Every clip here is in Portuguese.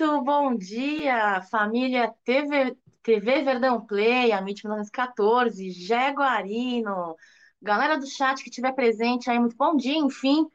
Muito bom dia, família TV, TV Verdão Play, a MIT 1914, Jaguarino, galera do chat que estiver presente aí, muito bom dia, enfim.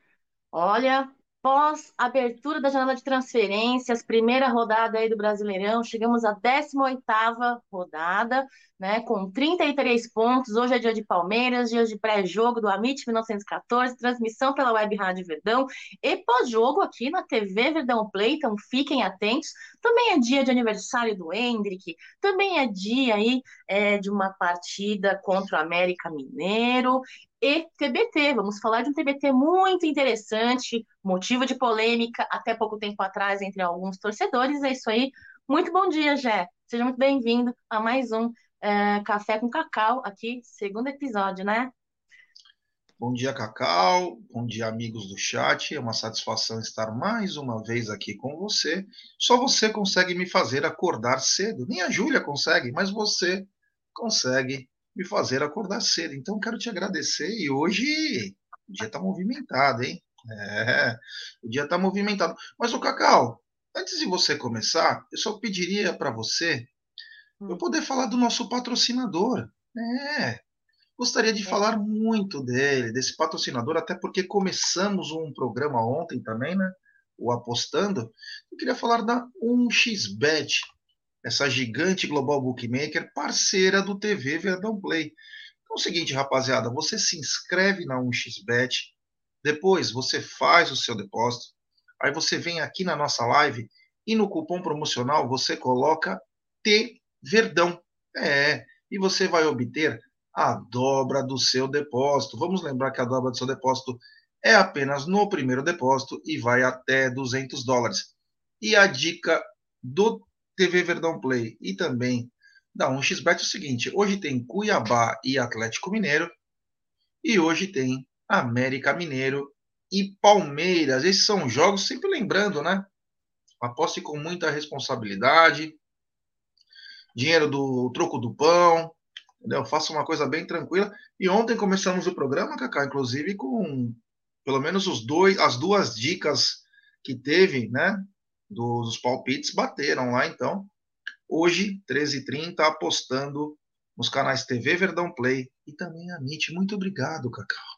Olha, pós abertura da janela de transferências, primeira rodada aí do Brasileirão, chegamos à 18ª rodada, né, com 33 pontos. Hoje é dia de Palmeiras, dia de pré-jogo do Amit 1914, transmissão pela Web Rádio Verdão e pós-jogo aqui na TV Verdão Play, então fiquem atentos. Também é dia de aniversário do Hendrick, também é dia aí é, de uma partida contra o América Mineiro e TBT. Vamos falar de um TBT muito interessante, motivo de polêmica até pouco tempo atrás entre alguns torcedores. É isso aí. Muito bom dia, Jé. Seja muito bem-vindo a mais um é, Café com Cacau, aqui, segundo episódio, né? Bom dia, Cacau. Bom dia, amigos do chat. É uma satisfação estar mais uma vez aqui com você. Só você consegue me fazer acordar cedo. Nem a Júlia consegue, mas você consegue me fazer acordar cedo. Então, quero te agradecer. E hoje o dia está movimentado, hein? É, o dia está movimentado. Mas, o Cacau, antes de você começar, eu só pediria para você. Eu poder falar do nosso patrocinador. É, gostaria de é. falar muito dele, desse patrocinador, até porque começamos um programa ontem também, né? O Apostando. Eu queria falar da 1xBet, essa gigante global bookmaker, parceira do TV Verdão Play. Então é o seguinte, rapaziada, você se inscreve na 1xBet, depois você faz o seu depósito, aí você vem aqui na nossa live e no cupom promocional você coloca T Verdão. É, e você vai obter a dobra do seu depósito. Vamos lembrar que a dobra do seu depósito é apenas no primeiro depósito e vai até 200 dólares. E a dica do TV Verdão Play e também da 1xBet é o seguinte: hoje tem Cuiabá e Atlético Mineiro, e hoje tem América Mineiro e Palmeiras. Esses são jogos, sempre lembrando, né? Aposte com muita responsabilidade. Dinheiro do troco do pão, entendeu? Faça uma coisa bem tranquila. E ontem começamos o programa, Cacá, inclusive com pelo menos os dois, as duas dicas que teve, né? dos palpites bateram lá, então. Hoje, 13h30, apostando nos canais TV Verdão Play e também a MIT. Muito obrigado, Cacau.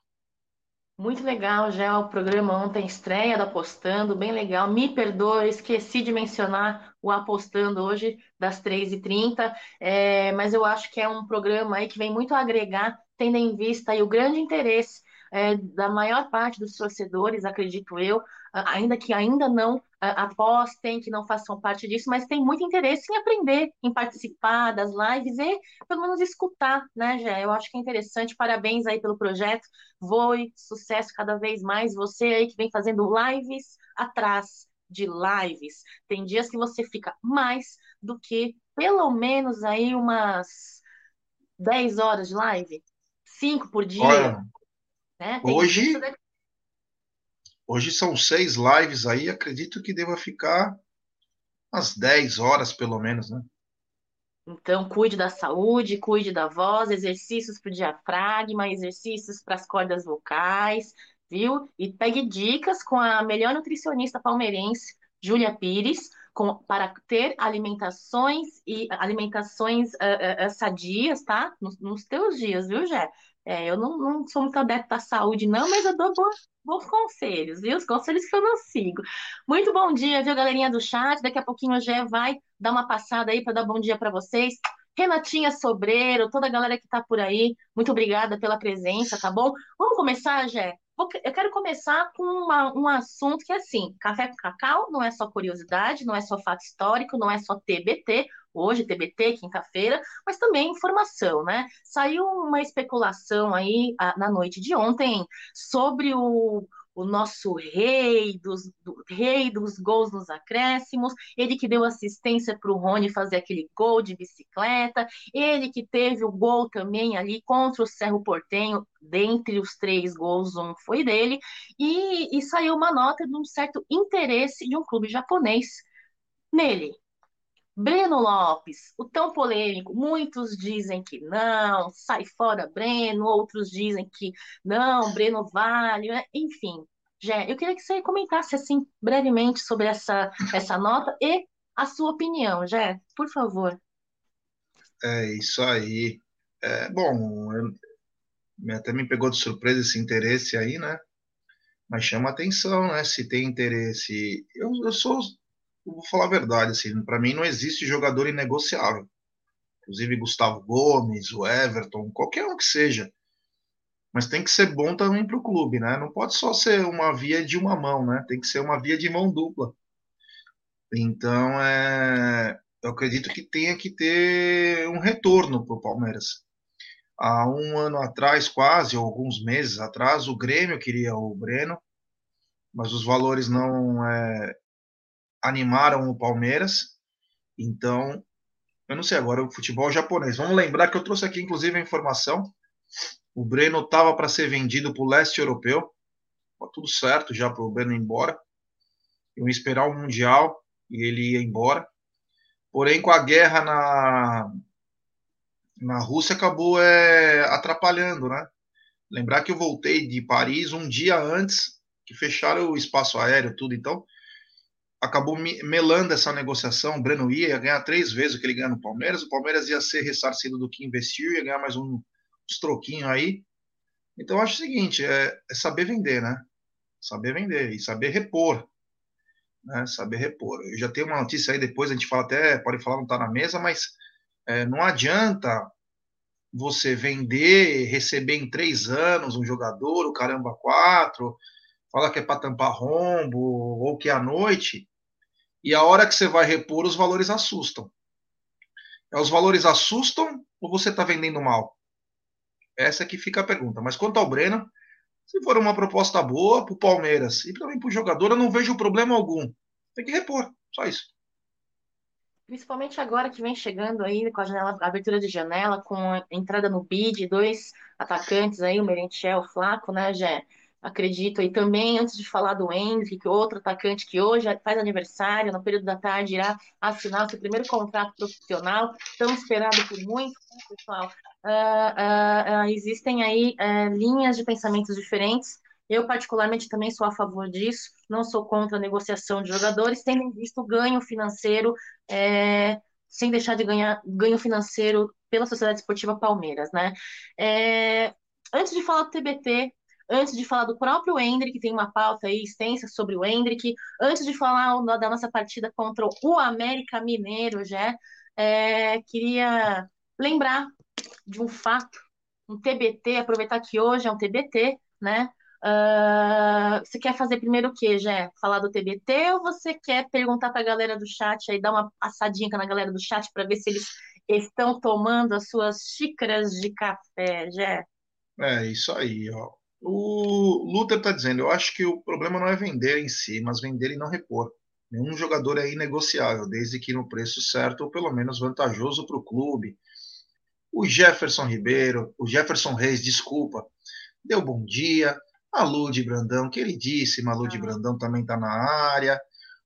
Muito legal, já o programa ontem, estreia do Apostando, bem legal. Me perdoe, esqueci de mencionar o Apostando hoje, das 3h30, é, mas eu acho que é um programa aí que vem muito agregar, tendo em vista aí o grande interesse é, da maior parte dos torcedores, acredito eu, ainda que ainda não apostem, que não façam parte disso, mas tem muito interesse em aprender, em participar das lives e pelo menos escutar, né, Jé? Eu acho que é interessante. Parabéns aí pelo projeto. Voe, sucesso cada vez mais. Você aí que vem fazendo lives atrás de lives. Tem dias que você fica mais do que pelo menos aí umas 10 horas de live, 5 por dia. Olha, né? hoje, Hoje são seis lives aí, acredito que deva ficar umas 10 horas pelo menos, né? Então, cuide da saúde, cuide da voz, exercícios para o diafragma, exercícios para as cordas vocais, viu? E pegue dicas com a melhor nutricionista palmeirense, Júlia Pires, com, para ter alimentações e alimentações uh, uh, sadias, tá? Nos, nos teus dias, viu, Jé? É, eu não, não sou muito adepta à saúde, não, mas eu dou bons, bons conselhos, viu? Os conselhos que eu não sigo. Muito bom dia, viu, galerinha do chat? Daqui a pouquinho o Gé vai dar uma passada aí para dar bom dia para vocês. Renatinha Sobreiro, toda a galera que está por aí, muito obrigada pela presença, tá bom? Vamos começar, Gé? Eu quero começar com uma, um assunto que é assim: café com cacau não é só curiosidade, não é só fato histórico, não é só TBT, hoje, TBT, quinta-feira, mas também informação, né? Saiu uma especulação aí na noite de ontem sobre o, o nosso rei dos, do, rei dos gols nos acréscimos, ele que deu assistência para o Rony fazer aquele gol de bicicleta, ele que teve o gol também ali contra o Cerro Portenho, dentre os três gols, um foi dele, e, e saiu uma nota de um certo interesse de um clube japonês nele. Breno Lopes, o tão polêmico, muitos dizem que não, sai fora Breno, outros dizem que não, Breno vale, né? enfim. Jé, eu queria que você comentasse assim brevemente sobre essa, essa nota e a sua opinião, Jé, por favor. É isso aí. É, bom, eu, até me pegou de surpresa esse interesse aí, né? Mas chama atenção, né? Se tem interesse. Eu, eu sou, vou falar a verdade, assim, para mim não existe jogador inegociável. Inclusive Gustavo Gomes, o Everton, qualquer um que seja. Mas tem que ser bom também para o clube, né? Não pode só ser uma via de uma mão, né? Tem que ser uma via de mão dupla. Então, é, eu acredito que tenha que ter um retorno para o Palmeiras há um ano atrás, quase, ou alguns meses atrás, o Grêmio queria o Breno, mas os valores não é, animaram o Palmeiras. Então, eu não sei agora o futebol japonês. Vamos lembrar que eu trouxe aqui, inclusive, a informação. O Breno estava para ser vendido para o leste europeu. Tá tudo certo já para o Breno ir embora. Eu ia esperar o Mundial e ele ia embora. Porém, com a guerra na, na Rússia acabou é, atrapalhando, né? Lembrar que eu voltei de Paris um dia antes que fecharam o espaço aéreo, tudo, então acabou melando essa negociação. O Breno ia, ganhar três vezes o que ele ganha no Palmeiras, o Palmeiras ia ser ressarcido do que investiu, ia ganhar mais um, uns troquinhos aí. Então, acho o seguinte: é, é saber vender, né? Saber vender e saber repor. Né? Saber repor. Eu já tenho uma notícia aí, depois a gente fala até, pode falar, não está na mesa, mas é, não adianta você vender, receber em três anos um jogador, o caramba quatro, fala que é para tampar rombo ou que é à noite, e a hora que você vai repor, os valores assustam. É, os valores assustam ou você está vendendo mal? Essa é que fica a pergunta. Mas quanto ao Breno, se for uma proposta boa para o Palmeiras e também para o jogador, eu não vejo problema algum. Tem que repor, só isso. Principalmente agora que vem chegando aí com a janela, a abertura de janela, com a entrada no bid, dois atacantes aí, o Merentiel, o Flaco, né, Jé? Acredito. E também, antes de falar do Hendrick, é outro atacante que hoje faz aniversário, no período da tarde, irá assinar seu primeiro contrato profissional, tão esperado por muitos, né, pessoal. Uh, uh, uh, existem aí eh, linhas de pensamentos diferentes eu, particularmente, também sou a favor disso, não sou contra a negociação de jogadores, tendo em vista o ganho financeiro, é, sem deixar de ganhar ganho financeiro pela Sociedade Esportiva Palmeiras, né? É, antes de falar do TBT, antes de falar do próprio Hendrick, tem uma pauta aí extensa sobre o Hendrick, antes de falar da nossa partida contra o América Mineiro, já, é, queria lembrar de um fato, um TBT, aproveitar que hoje é um TBT, né? Uh, você quer fazer primeiro o quê, Jé? Falar do TBT ou você quer perguntar para a galera do chat aí, dar uma passadinha na galera do chat para ver se eles estão tomando as suas xícaras de café, Jé? É, isso aí, ó. O Luther está dizendo, eu acho que o problema não é vender em si, mas vender e não repor. Nenhum jogador é inegociável, desde que no preço certo ou pelo menos vantajoso para o clube. O Jefferson Ribeiro, o Jefferson Reis, desculpa, deu bom dia. A Lud Brandão, queridíssima Lud ah. Brandão também está na área.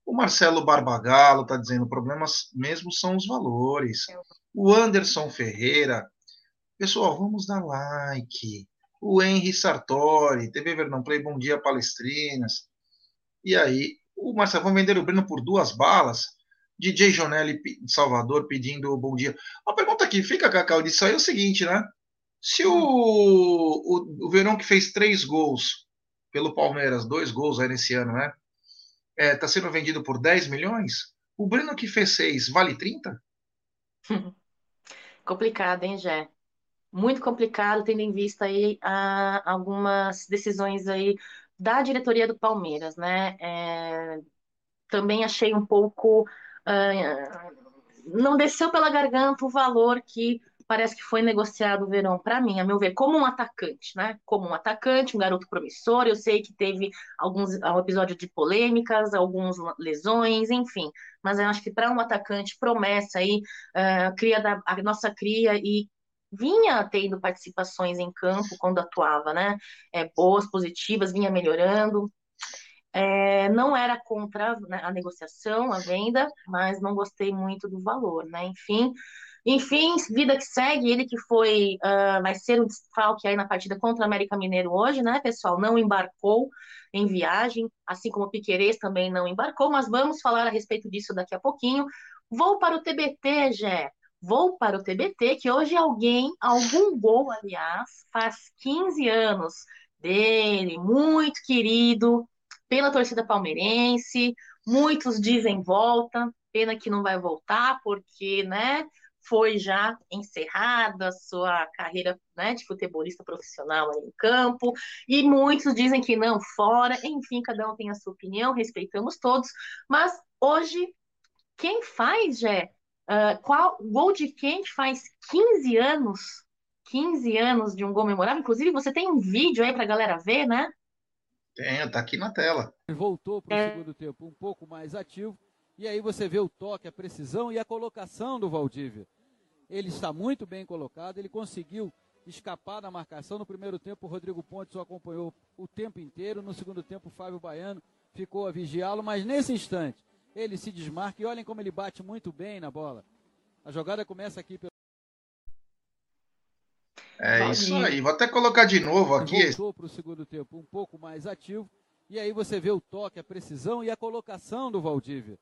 O Marcelo Barbagalo está dizendo: problemas mesmo são os valores. O Anderson Ferreira. Pessoal, vamos dar like. O Henry Sartori, TV Verdão Play, bom dia, palestrinas. E aí, o Marcelo, vamos vender o Breno por duas balas? DJ Jonelli de Salvador pedindo bom dia. A pergunta que fica, Cacau, disso aí é o seguinte, né? Se o, o, o Verão que fez três gols pelo Palmeiras, dois gols aí nesse ano, né? É, tá sendo vendido por 10 milhões? O Breno que fez seis vale 30? complicado, hein, Jé? Muito complicado, tendo em vista aí a, algumas decisões aí da diretoria do Palmeiras, né? É, também achei um pouco. Uh, não desceu pela garganta o valor que parece que foi negociado o Verão para mim, a meu ver, como um atacante, né? Como um atacante, um garoto promissor. Eu sei que teve alguns um episódio de polêmicas, algumas lesões, enfim. Mas eu acho que para um atacante promessa aí, uh, cria da, a nossa cria e vinha tendo participações em campo quando atuava, né? É, boas, positivas, vinha melhorando. É, não era contra né, a negociação, a venda, mas não gostei muito do valor, né? Enfim, enfim, vida que segue, ele que foi, uh, vai ser um desfalque aí na partida contra o América Mineiro hoje, né, pessoal? Não embarcou em viagem, assim como o Piquerez também não embarcou, mas vamos falar a respeito disso daqui a pouquinho. Vou para o TBT, Jé. Vou para o TBT, que hoje alguém, algum gol, aliás, faz 15 anos dele, muito querido pela torcida palmeirense. Muitos dizem volta, pena que não vai voltar, porque, né, foi já encerrada a sua carreira né, de futebolista profissional em campo, e muitos dizem que não, fora, enfim, cada um tem a sua opinião, respeitamos todos, mas hoje, quem faz, Jé, uh, qual, gol de quem faz 15 anos, 15 anos de um gol memorável, inclusive você tem um vídeo aí para a galera ver, né? Tem, tá aqui na tela. Voltou para o é... segundo tempo um pouco mais ativo, e aí você vê o toque, a precisão e a colocação do Valdívia. Ele está muito bem colocado, ele conseguiu escapar da marcação. No primeiro tempo, o Rodrigo Pontes o acompanhou o tempo inteiro. No segundo tempo, o Fábio Baiano ficou a vigiá-lo, mas nesse instante ele se desmarca e olhem como ele bate muito bem na bola. A jogada começa aqui pelo. É isso aí, vou até colocar de novo aqui. Voltou para o segundo tempo um pouco mais ativo. E aí você vê o toque, a precisão e a colocação do Valdívia.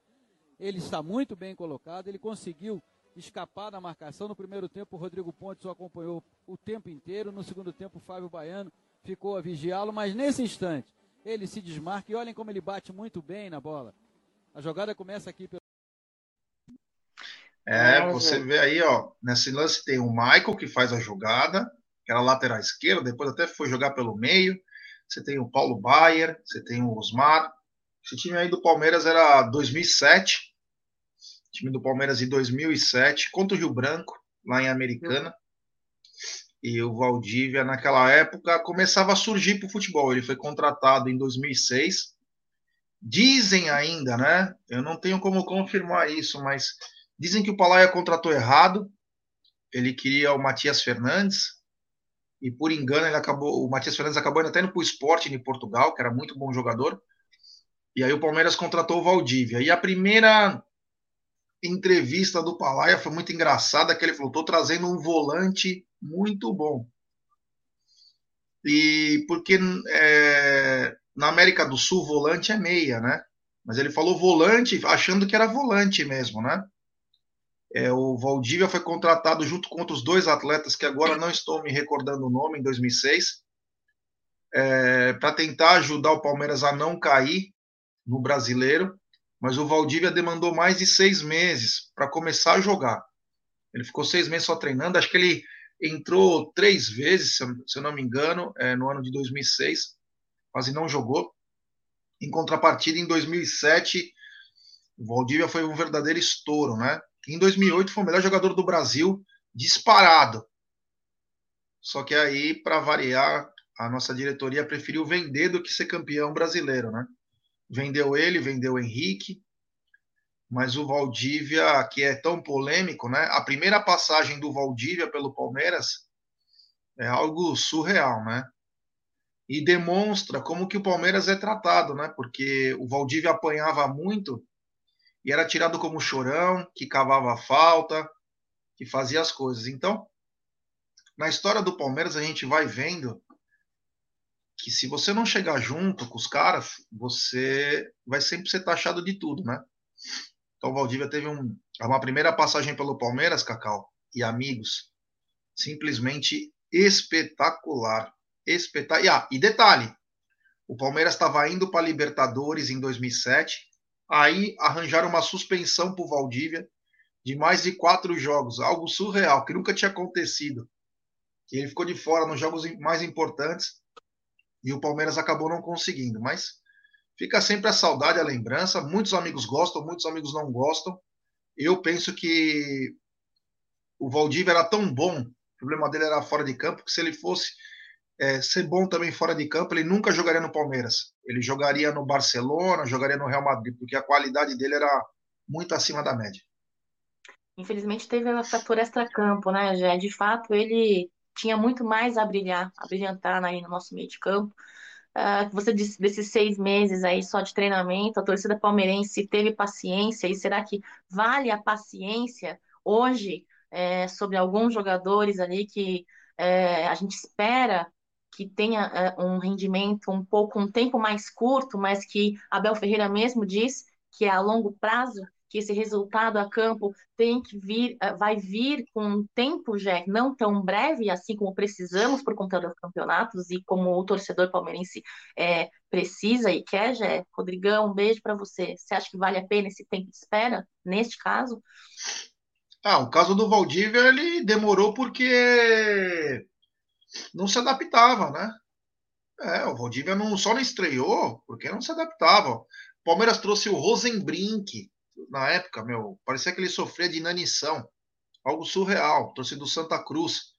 Ele está muito bem colocado, ele conseguiu escapar da marcação. No primeiro tempo, o Rodrigo Pontes o acompanhou o tempo inteiro. No segundo tempo, o Fábio Baiano ficou a vigiá-lo, mas nesse instante ele se desmarca e olhem como ele bate muito bem na bola. A jogada começa aqui pelo. É, você vê aí, ó, nesse lance tem o Michael que faz a jogada, que era lateral esquerda, depois até foi jogar pelo meio. Você tem o Paulo Baier, você tem o Osmar. Esse time aí do Palmeiras era 2007, time do Palmeiras em 2007, contra o Rio Branco, lá em Americana. E o Valdívia, naquela época, começava a surgir para o futebol. Ele foi contratado em 2006. Dizem ainda, né? Eu não tenho como confirmar isso, mas dizem que o Palaia contratou errado. Ele queria o Matias Fernandes. E por engano, ele acabou, o Matias Fernandes acabou indo até para o esporte em Portugal, que era muito bom jogador. E aí o Palmeiras contratou o Valdívia. E a primeira entrevista do Palaia foi muito engraçada, que ele falou, estou trazendo um volante muito bom. E porque é, na América do Sul, volante é meia, né? Mas ele falou volante, achando que era volante mesmo, né? É, o Valdívia foi contratado junto com outros dois atletas que agora não estou me recordando o nome, em 2006, é, para tentar ajudar o Palmeiras a não cair no brasileiro mas o Valdívia demandou mais de seis meses para começar a jogar. Ele ficou seis meses só treinando. Acho que ele entrou três vezes, se eu não me engano, é, no ano de 2006, quase não jogou. Em contrapartida, em 2007, o Valdívia foi um verdadeiro estouro, né? Em 2008 foi o melhor jogador do Brasil, disparado. Só que aí, para variar, a nossa diretoria preferiu vender do que ser campeão brasileiro, né? vendeu ele, vendeu o Henrique, mas o Valdívia, que é tão polêmico, né? A primeira passagem do Valdívia pelo Palmeiras é algo surreal, né? E demonstra como que o Palmeiras é tratado, né? Porque o Valdívia apanhava muito e era tirado como chorão, que cavava falta, que fazia as coisas. Então, na história do Palmeiras a gente vai vendo que se você não chegar junto com os caras, você vai sempre ser taxado de tudo, né? Então o Valdívia teve um, uma primeira passagem pelo Palmeiras, Cacau, e amigos, simplesmente espetacular. Espetacular. E, ah, e detalhe, o Palmeiras estava indo para Libertadores em 2007, aí arranjaram uma suspensão para o Valdívia de mais de quatro jogos, algo surreal, que nunca tinha acontecido. Que ele ficou de fora nos jogos mais importantes e o Palmeiras acabou não conseguindo. Mas fica sempre a saudade, a lembrança. Muitos amigos gostam, muitos amigos não gostam. Eu penso que o Valdívia era tão bom, o problema dele era fora de campo, que se ele fosse é, ser bom também fora de campo, ele nunca jogaria no Palmeiras. Ele jogaria no Barcelona, jogaria no Real Madrid, porque a qualidade dele era muito acima da média. Infelizmente teve o fator extra-campo, né, Jé? De fato, ele tinha muito mais a brilhar, a brilhantar aí no nosso meio de campo. Uh, você disse desses seis meses aí só de treinamento, a torcida palmeirense teve paciência, e será que vale a paciência hoje é, sobre alguns jogadores ali que é, a gente espera que tenha é, um rendimento um pouco, um tempo mais curto, mas que Abel Ferreira mesmo diz que é a longo prazo? que esse resultado a campo tem que vir, eh, vai vir com um tempo já não tão breve, assim como precisamos por conta dos campeonatos e como o torcedor palmeirense é, precisa e quer, já. Rodrigão, um beijo para você. Você acha que vale a pena esse tempo de espera neste caso? Ah, o caso do Valdívia ele demorou porque não se adaptava, né? É, o Valdívia não, só não estreou porque não se adaptava. O Palmeiras trouxe o Rosenbrink na época, meu, parecia que ele sofria de inanição, algo surreal. Trouxe do Santa Cruz,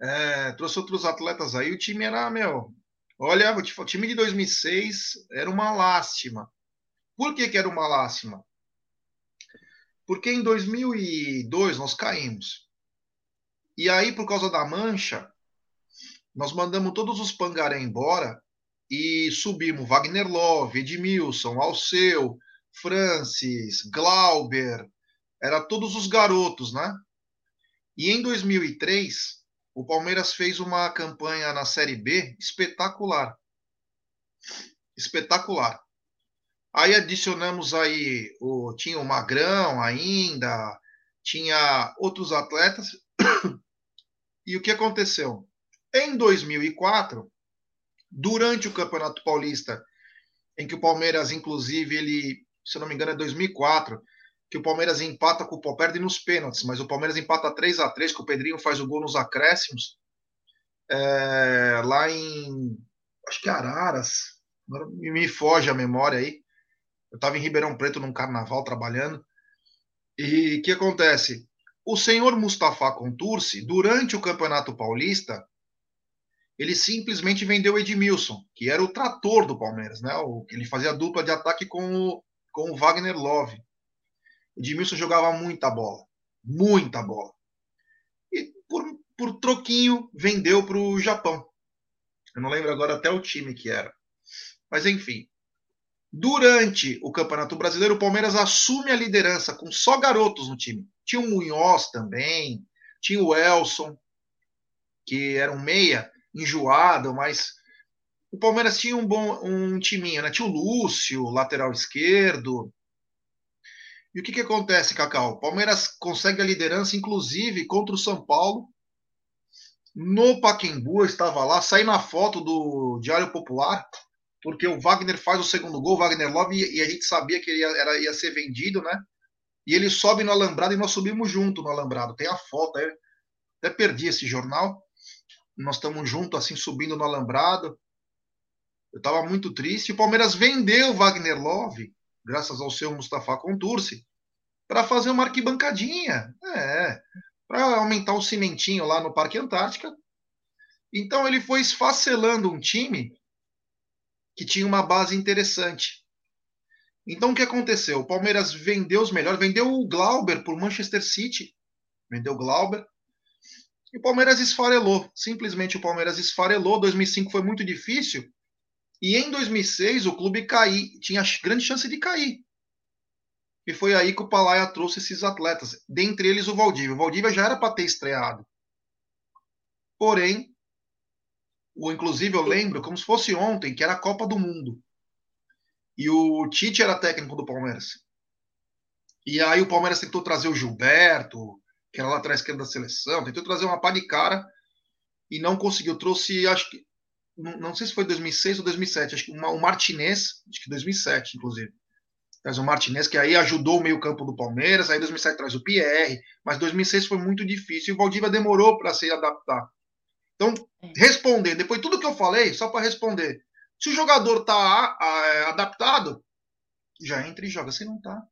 é, trouxe outros atletas aí. O time era, meu, olha, o time de 2006 era uma lástima. Por que, que era uma lástima? Porque em 2002 nós caímos. E aí, por causa da mancha, nós mandamos todos os pangaré embora e subimos Wagner Love, Edmilson, Alceu, Francis, Glauber, era todos os garotos, né? E em 2003, o Palmeiras fez uma campanha na Série B espetacular. Espetacular. Aí adicionamos aí, o, tinha o Magrão ainda, tinha outros atletas. E o que aconteceu? Em 2004, durante o Campeonato Paulista, em que o Palmeiras, inclusive, ele, se eu não me engano, é 2004, que o Palmeiras empata com o Palmeiras, perde nos pênaltis, mas o Palmeiras empata 3 a 3 que o Pedrinho faz o gol nos acréscimos, é, lá em, acho que Araras, me foge a memória aí, eu estava em Ribeirão Preto num carnaval trabalhando. E o que acontece? O senhor Mustafa Contursi, durante o Campeonato Paulista, ele simplesmente vendeu o Edmilson, que era o trator do Palmeiras, né? Ele fazia dupla de ataque com o, com o Wagner Love. Edmilson jogava muita bola, muita bola. E por, por troquinho vendeu para o Japão. Eu não lembro agora até o time que era. Mas enfim, Durante o Campeonato Brasileiro, o Palmeiras assume a liderança com só garotos no time. Tinha o Munhoz também, tinha o Elson, que era um meia enjoado, mas o Palmeiras tinha um bom um timinho, né? Tinha o Lúcio, lateral esquerdo. E o que, que acontece, Cacau? O Palmeiras consegue a liderança, inclusive, contra o São Paulo. No Paquembu, eu estava lá, saí na foto do Diário Popular porque o Wagner faz o segundo gol, o Wagner Love, e a gente sabia que ele ia, era, ia ser vendido, né? E ele sobe no alambrado e nós subimos junto no alambrado. Tem a foto, até perdi esse jornal. Nós estamos juntos, assim, subindo no alambrado. Eu estava muito triste. O Palmeiras vendeu Wagner Love, graças ao seu Mustafa Contursi, para fazer uma arquibancadinha. É, para aumentar o cimentinho lá no Parque Antártica. Então ele foi esfacelando um time que tinha uma base interessante. Então o que aconteceu? O Palmeiras vendeu os melhores, vendeu o Glauber por Manchester City, vendeu o Glauber. E o Palmeiras esfarelou, simplesmente o Palmeiras esfarelou. 2005 foi muito difícil. E em 2006 o clube cair, tinha grande chance de cair. E foi aí que o Palaia trouxe esses atletas, dentre eles o Valdívia. O Valdívia já era para ter estreado. Porém, o, inclusive, eu lembro como se fosse ontem, que era a Copa do Mundo. E o Tite era técnico do Palmeiras. E aí o Palmeiras tentou trazer o Gilberto, que era lá atrás esquerda da seleção, tentou trazer uma pá de cara e não conseguiu. Trouxe, acho que, não, não sei se foi 2006 ou 2007, acho que uma, o Martinez, acho que 2007, inclusive. Traz o Martinez, que aí ajudou o meio-campo do Palmeiras, aí 2007 traz o Pierre, mas 2006 foi muito difícil e o Valdívia demorou para se adaptar. Então, é. responder, depois de tudo que eu falei, só para responder. Se o jogador está é, adaptado, já entra e joga. Se não está,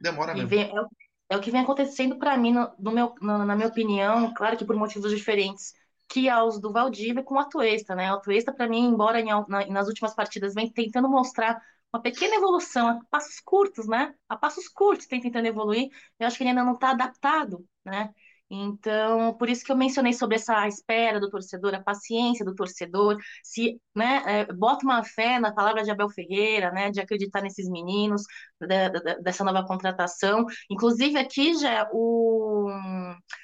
demora mesmo. Vem, é, o, é, o que vem acontecendo para mim, no, no meu, no, na minha opinião, claro que por motivos diferentes, que aos do Valdívia com o Atuesta, né? O Atuesta, para mim, embora em, na, nas últimas partidas vem tentando mostrar uma pequena evolução, a passos curtos, né? A passos curtos tem tentando evoluir, eu acho que ele ainda não está adaptado, né? Então, por isso que eu mencionei sobre essa espera do torcedor, a paciência do torcedor, se, né, é, bota uma fé na palavra de Abel Ferreira, né, de acreditar nesses meninos, da, da, dessa nova contratação. Inclusive, aqui já o,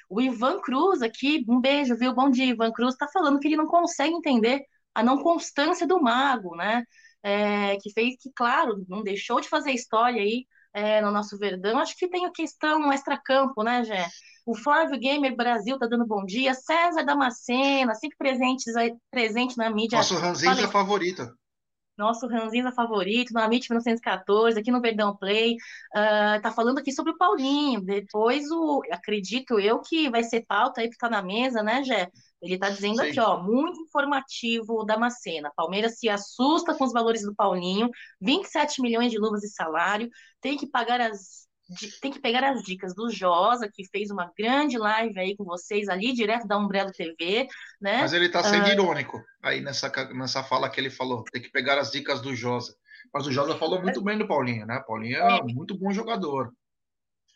o Ivan Cruz, aqui, um beijo, viu? Bom dia, Ivan Cruz, está falando que ele não consegue entender a não constância do mago, né? É, que fez que, claro, não deixou de fazer história aí é, no nosso Verdão. Acho que tem a questão extra-campo, né, Gé? O Flávio Gamer Brasil tá dando bom dia. César Damascena, sempre presentes aí, presente na mídia. Nosso Ranzinza favorita nosso Ranzinza favorito, no Amit 1914, aqui no Verdão Play, uh, tá falando aqui sobre o Paulinho. Depois, o, acredito eu que vai ser pauta aí que tá na mesa, né, Jé? Ele tá dizendo Sim. aqui, ó, muito informativo da Macena. Palmeiras se assusta com os valores do Paulinho, 27 milhões de luvas de salário, tem que pagar as tem que pegar as dicas do Josa, que fez uma grande live aí com vocês ali, direto da Umbrella TV, né? Mas ele está sendo uh... irônico aí nessa, nessa fala que ele falou, tem que pegar as dicas do Josa. Mas o Josa falou muito bem do Paulinho, né? Paulinho é, é. muito bom jogador.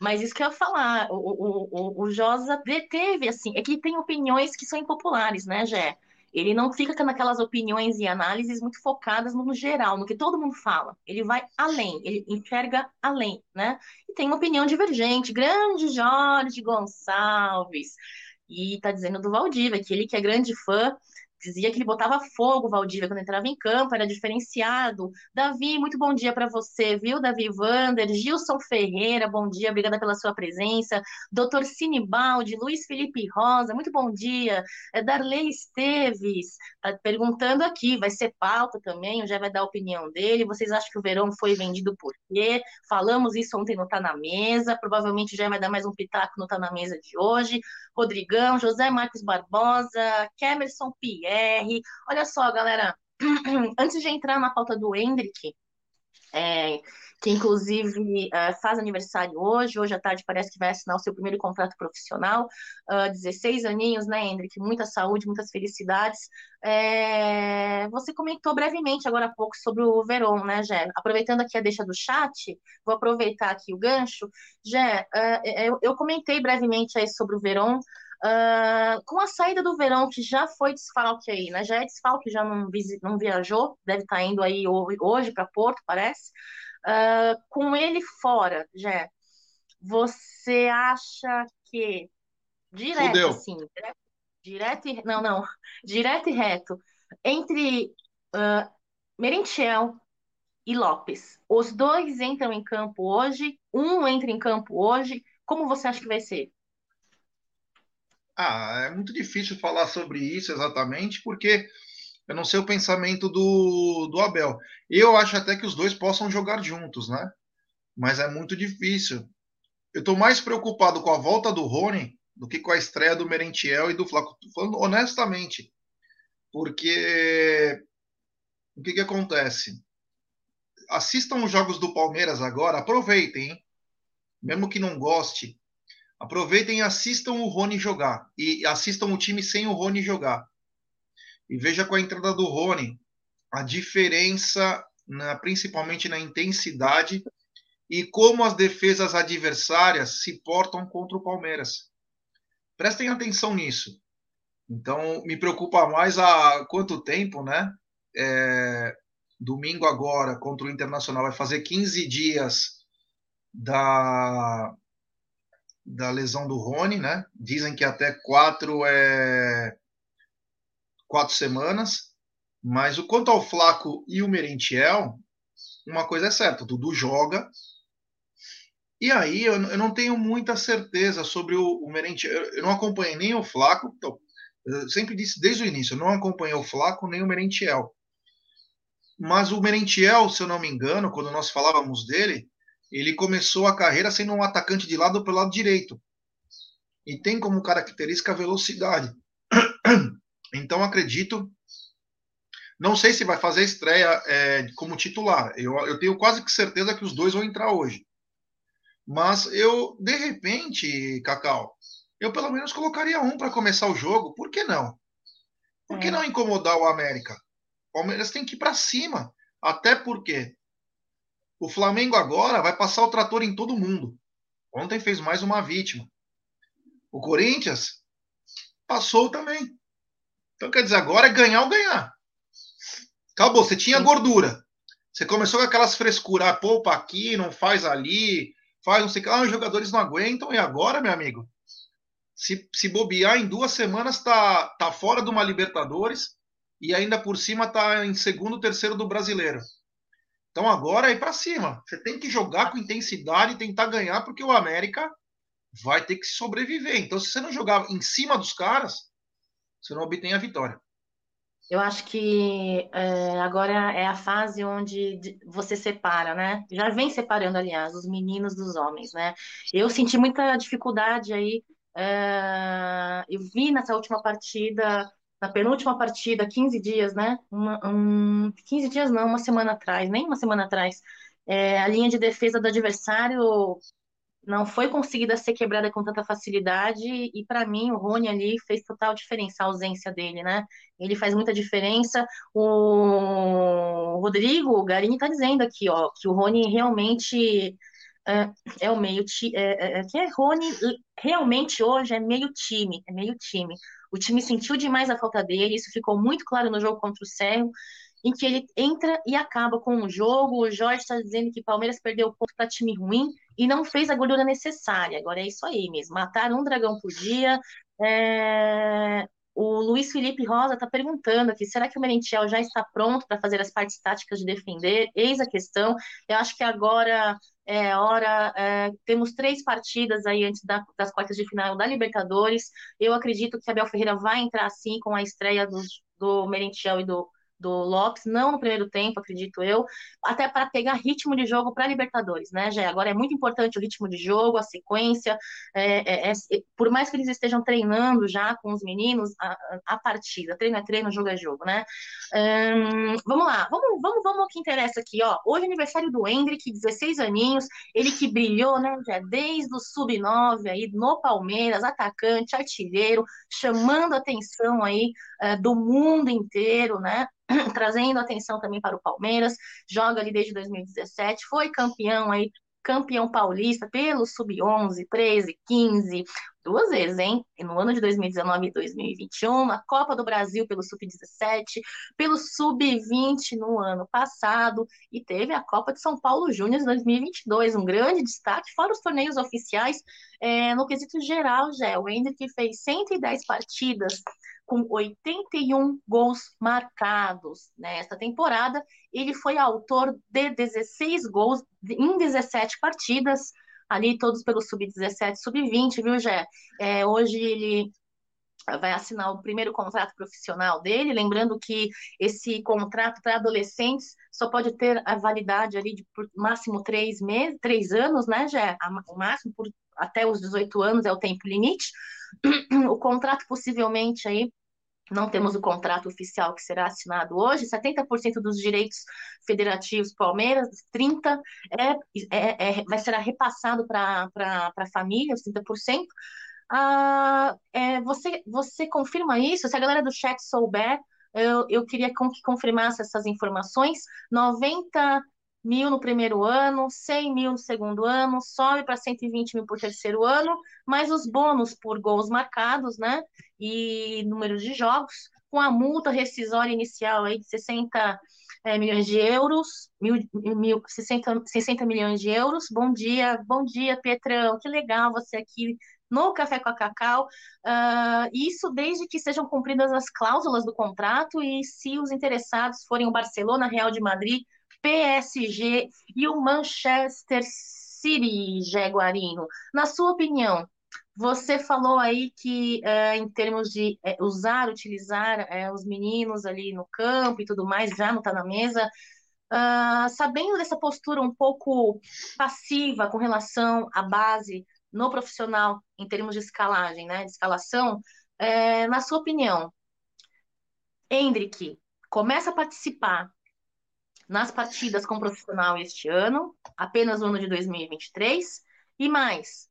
Mas isso que eu ia falar, o, o, o, o Josa deteve, assim, é que tem opiniões que são impopulares, né, Jé? Ele não fica naquelas opiniões e análises muito focadas no geral, no que todo mundo fala. Ele vai além, ele enxerga além, né? E tem uma opinião divergente. Grande Jorge Gonçalves. E tá dizendo do Valdívia, que ele que é grande fã dizia que ele botava fogo, Valdívia, quando entrava em campo, era diferenciado. Davi, muito bom dia para você, viu, Davi Vander? Gilson Ferreira, bom dia, obrigada pela sua presença. Doutor Sinibaldi, Luiz Felipe Rosa, muito bom dia. É Darley Esteves, tá perguntando aqui, vai ser pauta também, já vai dar a opinião dele. Vocês acham que o Verão foi vendido por quê? Falamos isso ontem no Tá Na Mesa, provavelmente já vai dar mais um pitaco no Tá Na Mesa de hoje. Rodrigão, José Marcos Barbosa, Kemerson Olha só, galera, antes de entrar na pauta do Hendrick, é, que inclusive uh, faz aniversário hoje, hoje à tarde parece que vai assinar o seu primeiro contrato profissional, uh, 16 aninhos, né, Hendrick? Muita saúde, muitas felicidades. É, você comentou brevemente agora há pouco sobre o Veron, né, Gé? Aproveitando aqui a deixa do chat, vou aproveitar aqui o gancho. Gé, uh, eu, eu, comentei brevemente aí sobre o Veron, Uh, com a saída do verão, que já foi desfalque aí, né? Já é desfalque, já não, não viajou, deve estar tá indo aí hoje para Porto, parece. Uh, com ele fora, já, você acha que direto, Fudeu. assim, direto, direto e, não, não, direto e reto, entre uh, Merentiel e Lopes, os dois entram em campo hoje, um entra em campo hoje, como você acha que vai ser? Ah, é muito difícil falar sobre isso exatamente, porque eu não sei o pensamento do, do Abel. Eu acho até que os dois possam jogar juntos, né? Mas é muito difícil. Eu estou mais preocupado com a volta do Rony do que com a estreia do Merentiel e do Flaco. Falando honestamente. Porque o que, que acontece? Assistam os jogos do Palmeiras agora, aproveitem, hein? mesmo que não goste, aproveitem e assistam o Rony jogar. E assistam o time sem o Rony jogar. E veja com a entrada do Rony a diferença, na, principalmente na intensidade e como as defesas adversárias se portam contra o Palmeiras. Prestem atenção nisso. Então, me preocupa mais há quanto tempo, né? É, domingo agora, contra o Internacional, vai fazer 15 dias da, da lesão do Rony, né? Dizem que até quatro é quatro semanas. Mas o quanto ao Flaco e o Merentiel, uma coisa é certa, o Dudu joga. E aí eu, eu não tenho muita certeza sobre o, o Merentiel. Eu, eu, não acompanhei nem o Flaco, então, eu sempre disse desde o início, eu não acompanhei o Flaco nem o Merentiel. Mas o Merentiel, se eu não me engano, quando nós falávamos dele, ele começou a carreira sendo um atacante de lado pelo lado direito. E tem como característica a velocidade. Então acredito. Não sei se vai fazer estreia é, como titular. Eu, eu tenho quase que certeza que os dois vão entrar hoje. Mas eu, de repente, Cacau, eu pelo menos colocaria um para começar o jogo. Por que não? Por que é. não incomodar o América? O Palmeiras tem que ir para cima. Até porque o Flamengo agora vai passar o trator em todo mundo. Ontem fez mais uma vítima. O Corinthians passou também. Então, quer dizer, agora é ganhar ou ganhar. Acabou, você tinha gordura. Você começou com aquelas frescuras, ah, poupa aqui, não faz ali, faz não sei o que. Ah, os jogadores não aguentam, e agora, meu amigo? Se, se bobear em duas semanas, tá, tá fora de uma Libertadores e ainda por cima tá em segundo, terceiro do brasileiro. Então agora é para cima. Você tem que jogar com intensidade e tentar ganhar, porque o América vai ter que sobreviver. Então, se você não jogar em cima dos caras, você não obtém a vitória. Eu acho que é, agora é a fase onde você separa, né? Já vem separando, aliás, os meninos dos homens, né? Eu senti muita dificuldade aí. É, eu vi nessa última partida, na penúltima partida, 15 dias, né? Uma, um, 15 dias não, uma semana atrás, nem uma semana atrás. É, a linha de defesa do adversário não foi conseguida ser quebrada com tanta facilidade e para mim o Rony ali fez total diferença a ausência dele, né? Ele faz muita diferença. O Rodrigo o Garini está dizendo aqui, ó, que o Rony realmente é, é o meio time, é, é, que é Rony realmente hoje é meio time, é meio time. O time sentiu demais a falta dele, isso ficou muito claro no jogo contra o Cerro em que ele entra e acaba com o jogo. O Jorge está dizendo que Palmeiras perdeu ponto para time ruim e não fez a gordura necessária. Agora é isso aí mesmo. Mataram um dragão por dia. É... O Luiz Felipe Rosa está perguntando aqui: será que o Merentiel já está pronto para fazer as partes táticas de defender? Eis a questão. Eu acho que agora é hora. É... temos três partidas aí antes da, das quartas de final da Libertadores. Eu acredito que Abel Ferreira vai entrar assim com a estreia do Merentiel e do, do Lopes, não no primeiro tempo, acredito eu, até para pegar ritmo de jogo para Libertadores, né, Jé? Agora é muito importante o ritmo de jogo, a sequência, é, é, é, por mais que eles estejam treinando já com os meninos, a, a partida, treino é treino, jogo é jogo, né? Hum, vamos lá, vamos, vamos, vamos ao que interessa aqui, ó. Hoje é aniversário do Hendrick, 16 aninhos, ele que brilhou, né, Jé? Desde o sub-9 aí, no Palmeiras, atacante, artilheiro, chamando a atenção aí é, do mundo inteiro, né? trazendo atenção também para o Palmeiras, joga ali desde 2017, foi campeão aí, campeão paulista pelo sub-11, 13, 15, duas vezes, hein? No ano de 2019 e 2021, na Copa do Brasil pelo sub-17, pelo sub-20 no ano passado e teve a Copa de São Paulo Júnior 2022, um grande destaque, fora os torneios oficiais, é, no quesito geral, já, o Hendrick fez 110 partidas, com 81 gols marcados nesta temporada. Ele foi autor de 16 gols em 17 partidas, ali todos pelo sub-17, sub-20, viu, Gé? É, hoje ele vai assinar o primeiro contrato profissional dele, lembrando que esse contrato para adolescentes só pode ter a validade ali de máximo três meses, três anos, né, Gé? O máximo por até os 18 anos é o tempo limite. O contrato possivelmente aí não temos o contrato oficial que será assinado hoje, 70% dos direitos federativos Palmeiras, 30% é, é, é vai ser repassado para a família, os 30%. Ah, é, você, você confirma isso? Se a galera do chat souber, eu, eu queria que confirmasse essas informações. 90 mil no primeiro ano, 100 mil no segundo ano, sobe para 120 mil por terceiro ano, mais os bônus por gols marcados, né? E número de jogos, com a multa rescisória inicial aí de 60 é, milhões de euros, mil, mil, 60, 60 milhões de euros. Bom dia, bom dia, Petrão, que legal você aqui no Café com a Cacau. Uh, isso desde que sejam cumpridas as cláusulas do contrato e se os interessados forem o Barcelona, Real de Madrid, PSG e o Manchester City, Jaguarino. Na sua opinião, você falou aí que, é, em termos de é, usar, utilizar é, os meninos ali no campo e tudo mais, já não está na mesa. Uh, sabendo dessa postura um pouco passiva com relação à base no profissional, em termos de escalagem, né, de escalação, é, na sua opinião, Hendrick começa a participar nas partidas com profissional este ano, apenas no ano de 2023, e mais,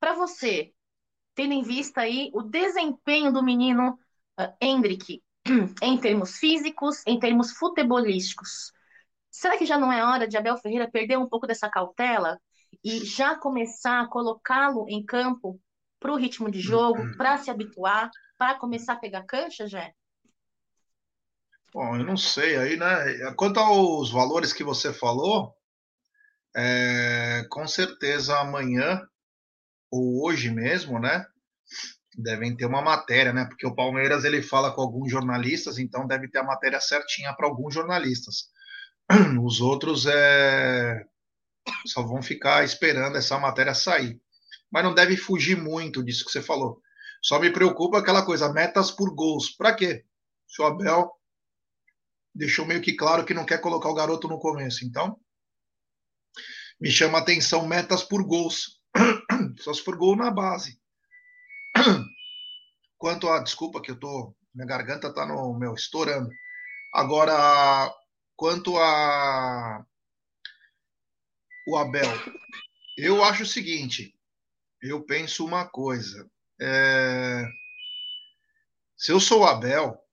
para você, tendo em vista aí o desempenho do menino uh, Hendrick em termos físicos, em termos futebolísticos, será que já não é hora de Abel Ferreira perder um pouco dessa cautela e já começar a colocá-lo em campo para o ritmo de jogo, uhum. para se habituar, para começar a pegar cancha, Jé? Bom, eu não sei aí, né? Quanto aos valores que você falou, é, com certeza amanhã ou hoje mesmo, né? Devem ter uma matéria, né? Porque o Palmeiras ele fala com alguns jornalistas, então deve ter a matéria certinha para alguns jornalistas. Os outros é... só vão ficar esperando essa matéria sair. Mas não deve fugir muito disso que você falou. Só me preocupa aquela coisa, metas por gols. Para quê? Se o Abel deixou meio que claro que não quer colocar o garoto no começo. Então, me chama a atenção metas por gols. Só se for gol na base. Quanto a. Desculpa que eu tô. Minha garganta tá no meu estourando. Agora, quanto a. O Abel. Eu acho o seguinte. Eu penso uma coisa. É... Se eu sou o Abel,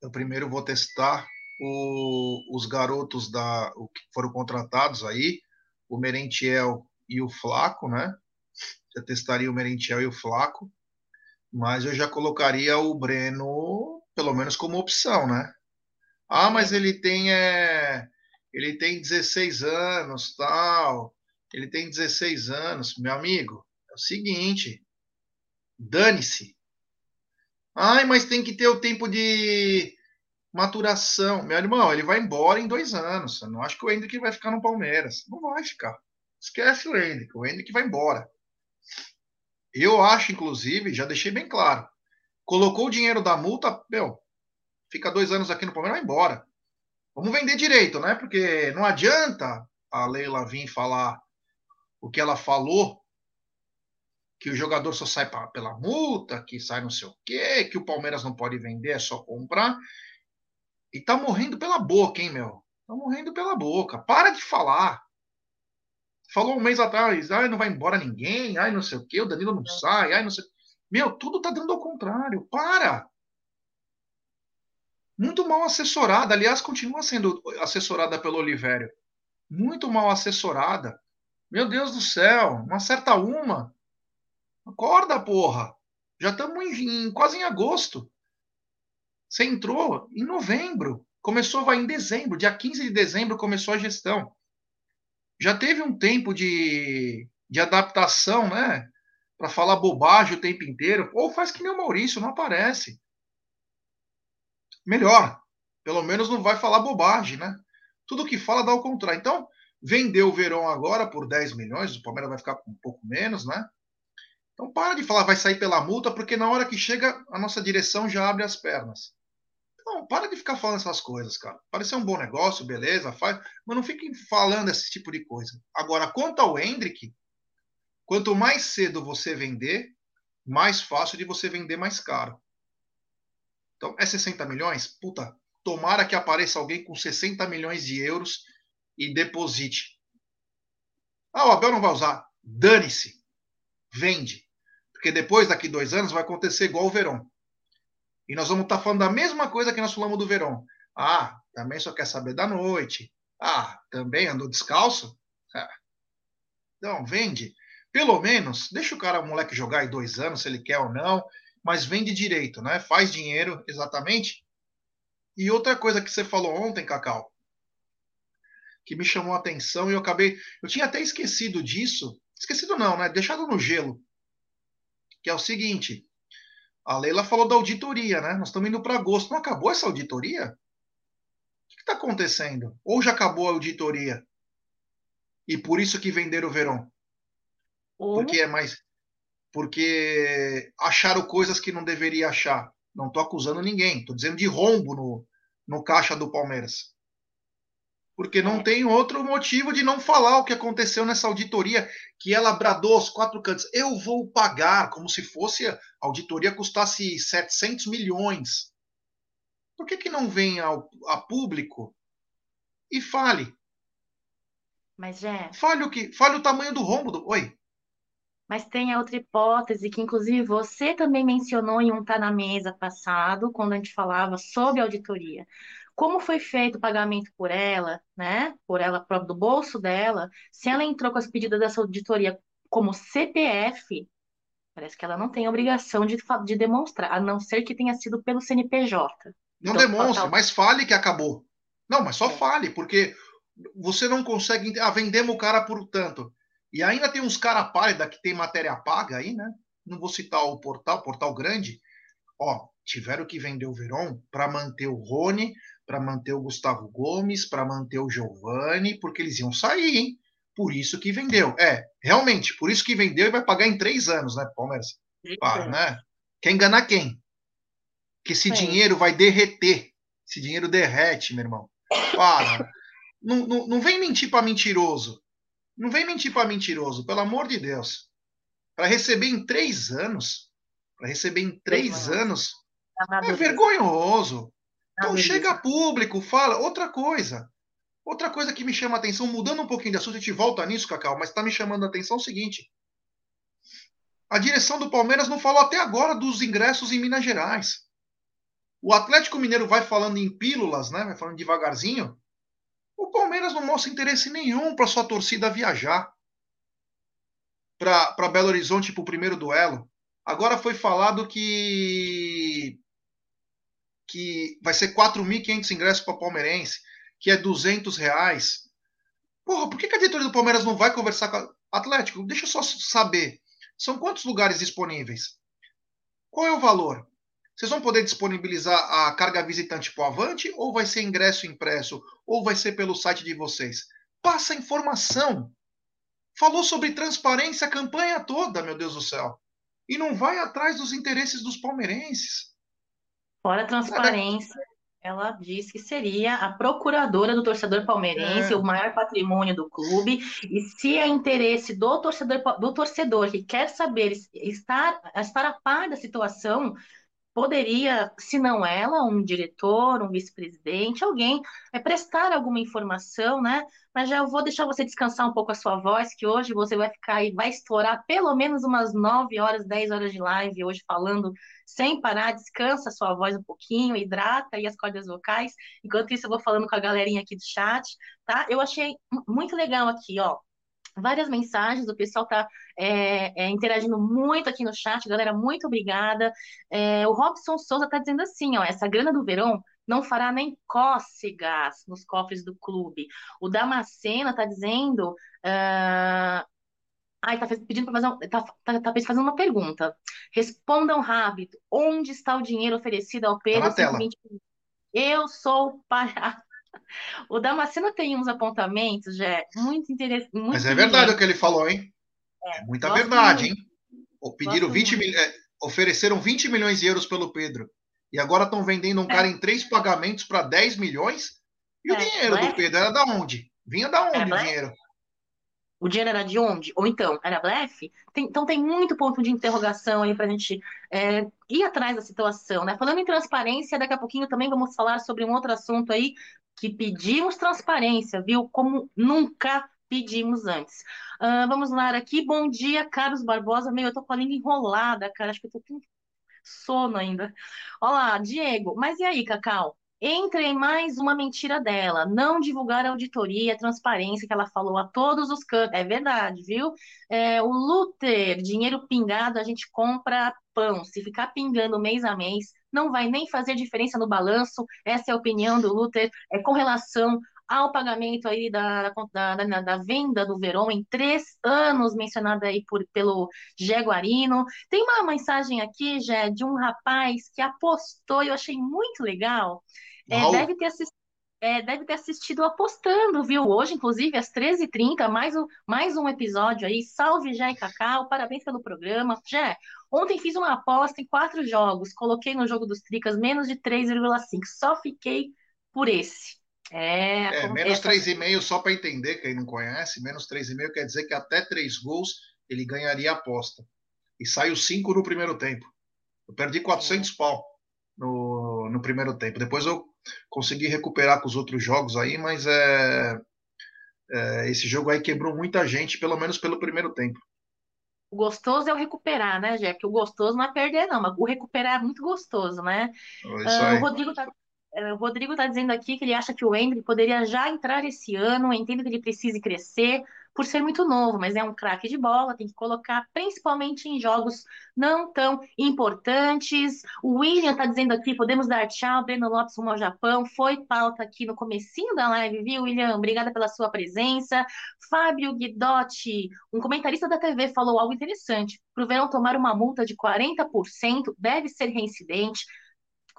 eu primeiro vou testar o, os garotos da, o, que foram contratados aí, o Merentiel e o Flaco, né? Eu testaria o Merentiel e o Flaco, mas eu já colocaria o Breno, pelo menos como opção, né? Ah, mas ele tem é, ele tem 16 anos, tal. Ele tem 16 anos, meu amigo. É o seguinte, dane-se. Ai, mas tem que ter o tempo de maturação. Meu irmão, ele vai embora em dois anos. Eu não acho que o Hendrick vai ficar no Palmeiras. Não vai ficar. Esquece o Hendrick. O Hendrick vai embora. Eu acho, inclusive, já deixei bem claro. Colocou o dinheiro da multa, meu, fica dois anos aqui no Palmeiras, vai embora. Vamos vender direito, né? Porque não adianta a Leila vir falar o que ela falou que o jogador só sai pra, pela multa, que sai não sei o quê, que o Palmeiras não pode vender, é só comprar. E tá morrendo pela boca, hein, meu? Tá morrendo pela boca. Para de falar. Falou um mês atrás, ai, não vai embora ninguém, ai, não sei o quê, o Danilo não sai, ai, não sei. Meu, tudo tá dando ao contrário. Para! Muito mal assessorada. Aliás, continua sendo assessorada pelo Olivério. Muito mal assessorada. Meu Deus do céu, uma certa uma. Acorda, porra! Já estamos em, em, quase em agosto. Você entrou em novembro. Começou, vai em dezembro. Dia 15 de dezembro começou a gestão. Já teve um tempo de, de adaptação, né? Para falar bobagem o tempo inteiro. Ou faz que nem o Maurício, não aparece. Melhor. Pelo menos não vai falar bobagem, né? Tudo que fala dá o contrário. Então, vendeu o Verão agora por 10 milhões. O Palmeiras vai ficar com um pouco menos, né? Então para de falar vai sair pela multa, porque na hora que chega a nossa direção já abre as pernas. Então, para de ficar falando essas coisas, cara. Parecer um bom negócio, beleza, faz, mas não fiquem falando esse tipo de coisa. Agora, quanto ao Hendrick, quanto mais cedo você vender, mais fácil de você vender mais caro. Então, é 60 milhões? Puta, tomara que apareça alguém com 60 milhões de euros e deposite. Ah, o Abel não vai usar. Dane-se. Vende. Porque depois, daqui dois anos, vai acontecer igual o Verão. E nós vamos estar tá falando da mesma coisa que nós falamos do Verão. Ah, também só quer saber da noite. Ah, também andou descalço? Ah. Então, vende. Pelo menos, deixa o cara, o moleque, jogar aí dois anos, se ele quer ou não, mas vende direito, né? Faz dinheiro, exatamente. E outra coisa que você falou ontem, Cacau, que me chamou a atenção e eu acabei. Eu tinha até esquecido disso. Esquecido não, né? Deixado no gelo. Que é o seguinte: a Leila falou da auditoria, né? Nós estamos indo para agosto. Não acabou essa auditoria? O que está acontecendo? Ou já acabou a auditoria? E por isso que venderam o verão? Ou... Porque é mais. Porque acharam coisas que não deveria achar. Não estou acusando ninguém. Estou dizendo de rombo no, no caixa do Palmeiras. Porque não é. tem outro motivo de não falar o que aconteceu nessa auditoria, que ela bradou aos quatro cantos. Eu vou pagar, como se fosse a auditoria custasse 700 milhões. Por que, que não vem ao, a público e fale? Mas, já. Fale o, que, fale o tamanho do rombo. Do... Oi. Mas tem a outra hipótese que, inclusive, você também mencionou em um Tá na Mesa passado, quando a gente falava sobre auditoria como foi feito o pagamento por ela, né, por ela própria do bolso dela, se ela entrou com as pedidas dessa auditoria como CPF, parece que ela não tem obrigação de, de demonstrar, a não ser que tenha sido pelo CNPJ. Não então, demonstre, mas fale que acabou. Não, mas só é. fale, porque você não consegue. Ah, vendemos o cara por tanto. E ainda tem uns cara pálida que tem matéria paga aí, né? Não vou citar o portal, portal grande. Ó, tiveram que vender o Verón para manter o Rony, para manter o Gustavo Gomes, para manter o Giovani, porque eles iam sair, hein? Por isso que vendeu. É, realmente, por isso que vendeu e vai pagar em três anos, né, Palmeiras? Para, né? Quer enganar quem? Que esse dinheiro vai derreter. Esse dinheiro derrete, meu irmão. Para. não, não, não vem mentir para mentiroso. Não vem mentir para mentiroso, pelo amor de Deus. Para receber em três anos, para receber em três anos, é vergonhoso. Então chega público, fala. Outra coisa. Outra coisa que me chama a atenção, mudando um pouquinho de assunto, a gente volta nisso, Cacau, mas está me chamando a atenção é o seguinte. A direção do Palmeiras não falou até agora dos ingressos em Minas Gerais. O Atlético Mineiro vai falando em pílulas, né? Vai falando devagarzinho. O Palmeiras não mostra interesse nenhum para sua torcida viajar para Belo Horizonte para o primeiro duelo. Agora foi falado que que vai ser 4.500 ingressos para palmeirense, que é 200 reais. Porra, por que, a diretoria do Palmeiras não vai conversar com o Atlético? Deixa eu só saber. São quantos lugares disponíveis? Qual é o valor? Vocês vão poder disponibilizar a carga visitante para o Avante ou vai ser ingresso impresso ou vai ser pelo site de vocês? Passa informação. Falou sobre transparência a campanha toda, meu Deus do céu. E não vai atrás dos interesses dos palmeirenses. Fora a transparência, ela disse que seria a procuradora do torcedor palmeirense, é. o maior patrimônio do clube, e se é interesse do torcedor, do torcedor que quer saber estar, estar a par da situação, poderia, se não ela, um diretor, um vice-presidente, alguém, é prestar alguma informação, né? Mas já eu vou deixar você descansar um pouco a sua voz, que hoje você vai ficar aí, vai estourar pelo menos umas 9 horas, 10 horas de live hoje falando sem parar, descansa a sua voz um pouquinho, hidrata aí as cordas vocais. Enquanto isso, eu vou falando com a galerinha aqui do chat, tá? Eu achei muito legal aqui, ó várias mensagens, o pessoal está é, é, interagindo muito aqui no chat, galera, muito obrigada. É, o Robson Souza está dizendo assim, ó, essa grana do verão não fará nem cócegas nos cofres do clube. O Damascena está dizendo... Uh... Ai, tá pedindo para fazer, tá, tá, tá, fazendo uma pergunta. Respondam rápido. Onde está o dinheiro oferecido ao Pedro? Tá na tela. Eu sou para o Damasceno tem uns apontamentos, já muito interessantes. Mas é verdade o que ele falou, hein? É, é muita verdade, muito. hein? Pediram 20 mil, é, ofereceram 20 milhões de euros pelo Pedro. E agora estão vendendo um é. cara em três pagamentos para 10 milhões. E o é, dinheiro do Pedro era da onde? Vinha da onde o dinheiro? O dinheiro era de onde? Ou então, era blefe? Tem, então tem muito ponto de interrogação aí para a gente é, ir atrás da situação, né? Falando em transparência, daqui a pouquinho também vamos falar sobre um outro assunto aí, que pedimos transparência, viu? Como nunca pedimos antes. Uh, vamos lá aqui. Bom dia, Carlos Barbosa. Meu, eu tô com a língua enrolada, cara. Acho que eu tô com sono ainda. Olá, Diego. Mas e aí, Cacau? Entre em mais uma mentira dela. Não divulgar a auditoria, a transparência que ela falou a todos os cantos. É verdade, viu? É, o Luther, dinheiro pingado, a gente compra pão. Se ficar pingando mês a mês, não vai nem fazer diferença no balanço. Essa é a opinião do Luther é, com relação ao pagamento aí da, da, da, da venda do Verón em três anos, mencionada aí por, pelo Jaguarino. Tem uma mensagem aqui, Jé, de um rapaz que apostou, eu achei muito legal. É, deve ter assistido é, deve ter assistido apostando, viu? Hoje, inclusive, às 13h30, mais um, mais um episódio aí. Salve, Jé e Cacau, parabéns pelo programa. Jé, ontem fiz uma aposta em quatro jogos, coloquei no jogo dos Tricas menos de 3,5, só fiquei por esse. É, é menos 3,5 só para entender, quem não conhece, menos 3,5 quer dizer que até três gols ele ganharia a aposta. E saiu 5 no primeiro tempo. Eu perdi 400 é. pau no, no primeiro tempo. Depois eu consegui recuperar com os outros jogos aí, mas é, é, esse jogo aí quebrou muita gente, pelo menos pelo primeiro tempo. O gostoso é o recuperar, né, Jé? Porque o gostoso não é perder, não, mas o recuperar é muito gostoso, né? Uh, o Rodrigo tá, o Rodrigo tá dizendo aqui que ele acha que o Hendrick poderia já entrar esse ano, entendo que ele precise crescer, por ser muito novo, mas é um craque de bola, tem que colocar principalmente em jogos não tão importantes. O William está dizendo aqui, podemos dar tchau, Breno Lopes rumo ao Japão, foi pauta aqui no comecinho da live, viu, William? Obrigada pela sua presença. Fábio Guidotti, um comentarista da TV, falou algo interessante. Para o Verão tomar uma multa de 40%, deve ser reincidente.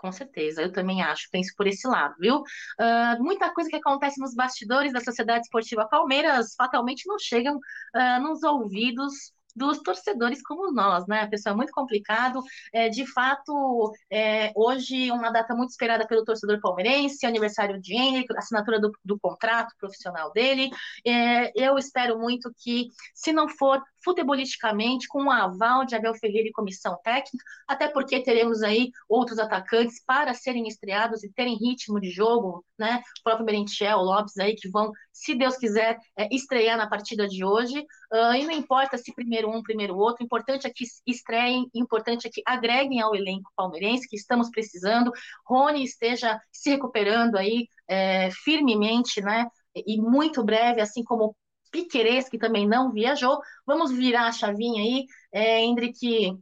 Com certeza, eu também acho, penso por esse lado, viu? Uh, muita coisa que acontece nos bastidores da Sociedade Esportiva Palmeiras fatalmente não chegam uh, nos ouvidos dos torcedores como nós, né? Pessoal, é muito complicado. É, de fato, é, hoje uma data muito esperada pelo torcedor palmeirense, aniversário de Henrique, assinatura do, do contrato profissional dele. É, eu espero muito que, se não for futebolisticamente, com o aval de Abel Ferreira e comissão técnica, até porque teremos aí outros atacantes para serem estreados e terem ritmo de jogo, né? O próprio Merentiel, Lopes aí, que vão, se Deus quiser, é, estrear na partida de hoje. Uh, e não importa se primeiro um, primeiro outro, importante é que estreiem, importante é que agreguem ao elenco palmeirense, que estamos precisando. Rony esteja se recuperando aí é, firmemente, né? E muito breve, assim como Piquerez, que também não viajou. Vamos virar a chavinha aí, é, Hendrick, que,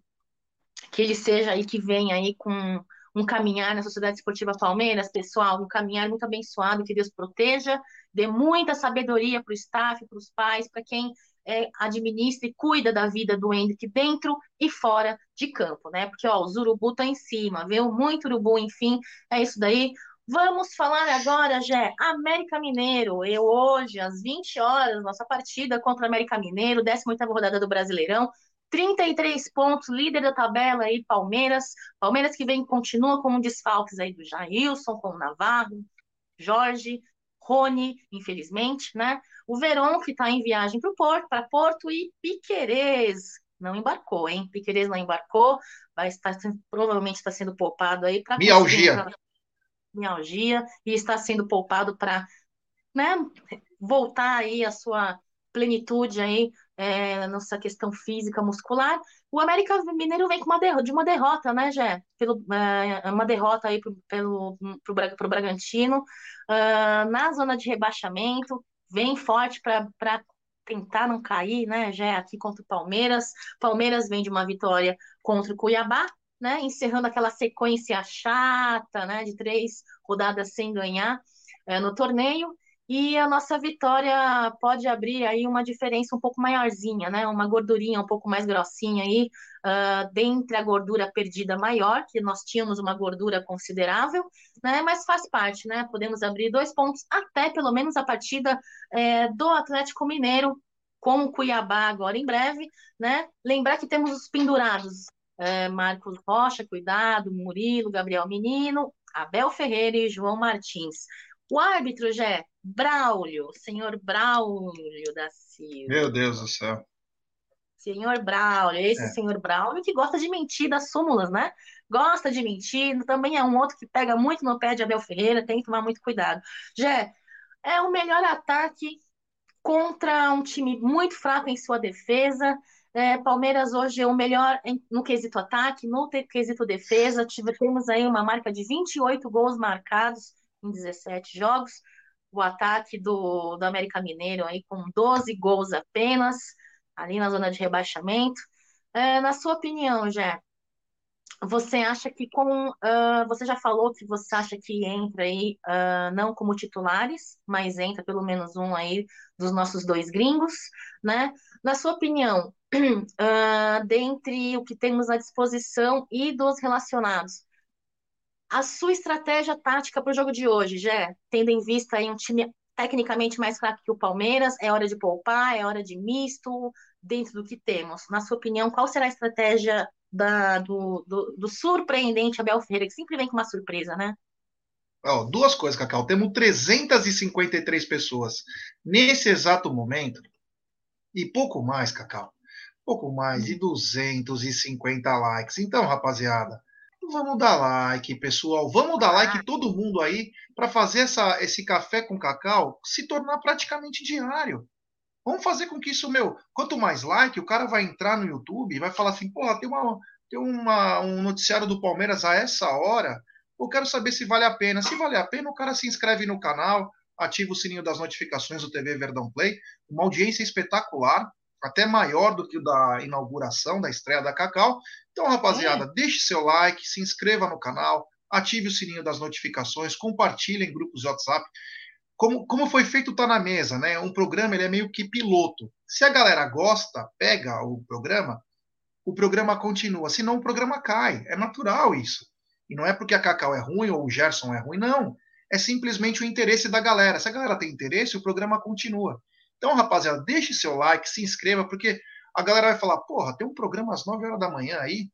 que ele seja aí, que venha aí com um caminhar na Sociedade Esportiva Palmeiras, pessoal, um caminhar muito abençoado, que Deus proteja, dê muita sabedoria para o staff, para os pais, para quem é, administra e cuida da vida do Hendrick dentro e fora de campo, né? Porque ó, os urubu estão em cima, viu? Muito urubu, enfim, é isso daí. Vamos falar agora, Jé, América Mineiro. Eu hoje, às 20 horas, nossa partida contra o América Mineiro, 18ª rodada do Brasileirão. 33 pontos, líder da tabela aí, Palmeiras. Palmeiras que vem, continua com desfalques aí do Jailson, com o Navarro, Jorge, Rony, infelizmente, né? O Verón, que está em viagem para Porto, para Porto, e Piquerez não embarcou, hein? Piquerez não embarcou, vai estar provavelmente está sendo poupado aí para mialgia mialgia e está sendo poupado para né, voltar aí a sua plenitude aí é, nessa questão física muscular. O América Mineiro vem com uma derrota, de uma derrota, né, Jé? Pelo, é, uma derrota aí pro, pelo, pro Bragantino, uh, na zona de rebaixamento, vem forte para tentar não cair, né, Jé, aqui contra o Palmeiras. Palmeiras vem de uma vitória contra o Cuiabá, né, encerrando aquela sequência chata, né, de três rodadas sem ganhar é, no torneio. E a nossa vitória pode abrir aí uma diferença um pouco maiorzinha, né? Uma gordurinha um pouco mais grossinha aí, uh, dentre a gordura perdida maior, que nós tínhamos uma gordura considerável, né? Mas faz parte, né? Podemos abrir dois pontos até pelo menos a partida é, do Atlético Mineiro com o Cuiabá agora em breve, né? Lembrar que temos os pendurados é, Marcos Rocha, cuidado, Murilo, Gabriel Menino, Abel Ferreira e João Martins. O árbitro já é Braulio, senhor Braulio da Silva. Meu Deus do céu. Senhor Braulio, esse é. senhor Braulio que gosta de mentir das súmulas, né? Gosta de mentir, também é um outro que pega muito no pé de Abel Ferreira, tem que tomar muito cuidado. Jé, é o melhor ataque contra um time muito fraco em sua defesa. É, Palmeiras hoje é o melhor em, no quesito ataque, no quesito defesa. Tivemos aí uma marca de 28 gols marcados em 17 jogos. O ataque do, do América Mineiro aí com 12 gols apenas, ali na zona de rebaixamento. É, na sua opinião, Jé, você acha que com. Uh, você já falou que você acha que entra aí, uh, não como titulares, mas entra pelo menos um aí dos nossos dois gringos, né? Na sua opinião, uh, dentre o que temos à disposição e dos relacionados, a sua estratégia tática para o jogo de hoje, Jé, tendo em vista aí um time tecnicamente mais fraco que o Palmeiras, é hora de poupar, é hora de misto, dentro do que temos. Na sua opinião, qual será a estratégia da, do, do, do, surpreendente Abel Ferreira, que sempre vem com uma surpresa, né? Oh, duas coisas, Cacau. Temos 353 pessoas nesse exato momento, e pouco mais, Cacau. Pouco mais de 250 likes. Então, rapaziada, vamos dar like, pessoal. Vamos dar like todo mundo aí para fazer essa, esse café com cacau se tornar praticamente diário. Vamos fazer com que isso, meu, quanto mais like, o cara vai entrar no YouTube e vai falar assim, porra, tem, uma, tem uma, um noticiário do Palmeiras a essa hora, eu quero saber se vale a pena. Se vale a pena, o cara se inscreve no canal, ativa o sininho das notificações do TV Verdão Play, uma audiência espetacular, até maior do que o da inauguração, da estreia da Cacau. Então, rapaziada, é. deixe seu like, se inscreva no canal, ative o sininho das notificações, compartilhe em grupos de WhatsApp como, como foi feito Tá na Mesa, né? Um programa ele é meio que piloto. Se a galera gosta, pega o programa, o programa continua. Senão o programa cai. É natural isso. E não é porque a Cacau é ruim ou o Gerson é ruim, não. É simplesmente o interesse da galera. Se a galera tem interesse, o programa continua. Então, rapaziada, deixe seu like, se inscreva, porque a galera vai falar, porra, tem um programa às 9 horas da manhã aí,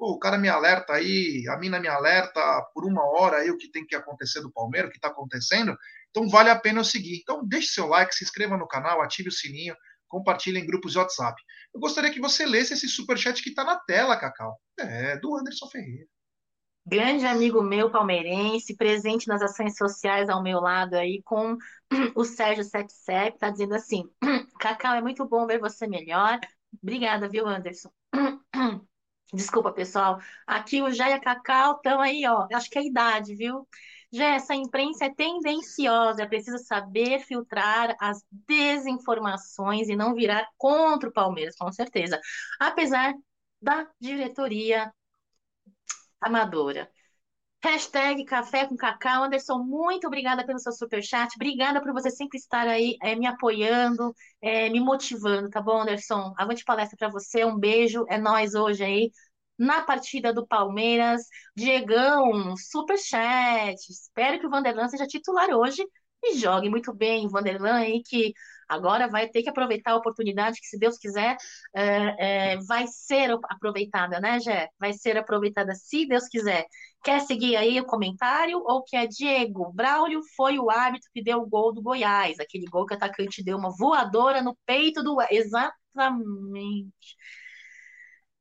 Pô, o cara me alerta aí, a mina me alerta por uma hora aí o que tem que acontecer do Palmeiras, o que está acontecendo. Então vale a pena eu seguir. Então deixe seu like, se inscreva no canal, ative o sininho, compartilhe em grupos de WhatsApp. Eu gostaria que você lesse esse superchat que está na tela, Cacau. É, do Anderson Ferreira. Grande amigo meu palmeirense, presente nas ações sociais ao meu lado aí, com o Sérgio Sepsep, tá dizendo assim: Cacau, é muito bom ver você melhor. Obrigada, viu, Anderson? Desculpa, pessoal. Aqui o Jé e a Cacau estão aí, ó. Acho que é a idade, viu? Já essa imprensa é tendenciosa, preciso saber filtrar as desinformações e não virar contra o Palmeiras, com certeza. Apesar da diretoria amadora. Hashtag Café com Cacau. Anderson, muito obrigada pelo seu superchat. Obrigada por você sempre estar aí é, me apoiando, é, me motivando, tá bom, Anderson? Avante palestra para você. Um beijo. É nós hoje aí na partida do Palmeiras. Diegão, superchat. Espero que o Vanderlan seja titular hoje e jogue muito bem. Vanderlan aí que Agora vai ter que aproveitar a oportunidade que, se Deus quiser, é, é, vai ser aproveitada, né, Gé? Vai ser aproveitada, se Deus quiser. Quer seguir aí o comentário ou que é Diego? Braulio foi o árbitro que deu o gol do Goiás, aquele gol que o atacante deu uma voadora no peito do. Exatamente.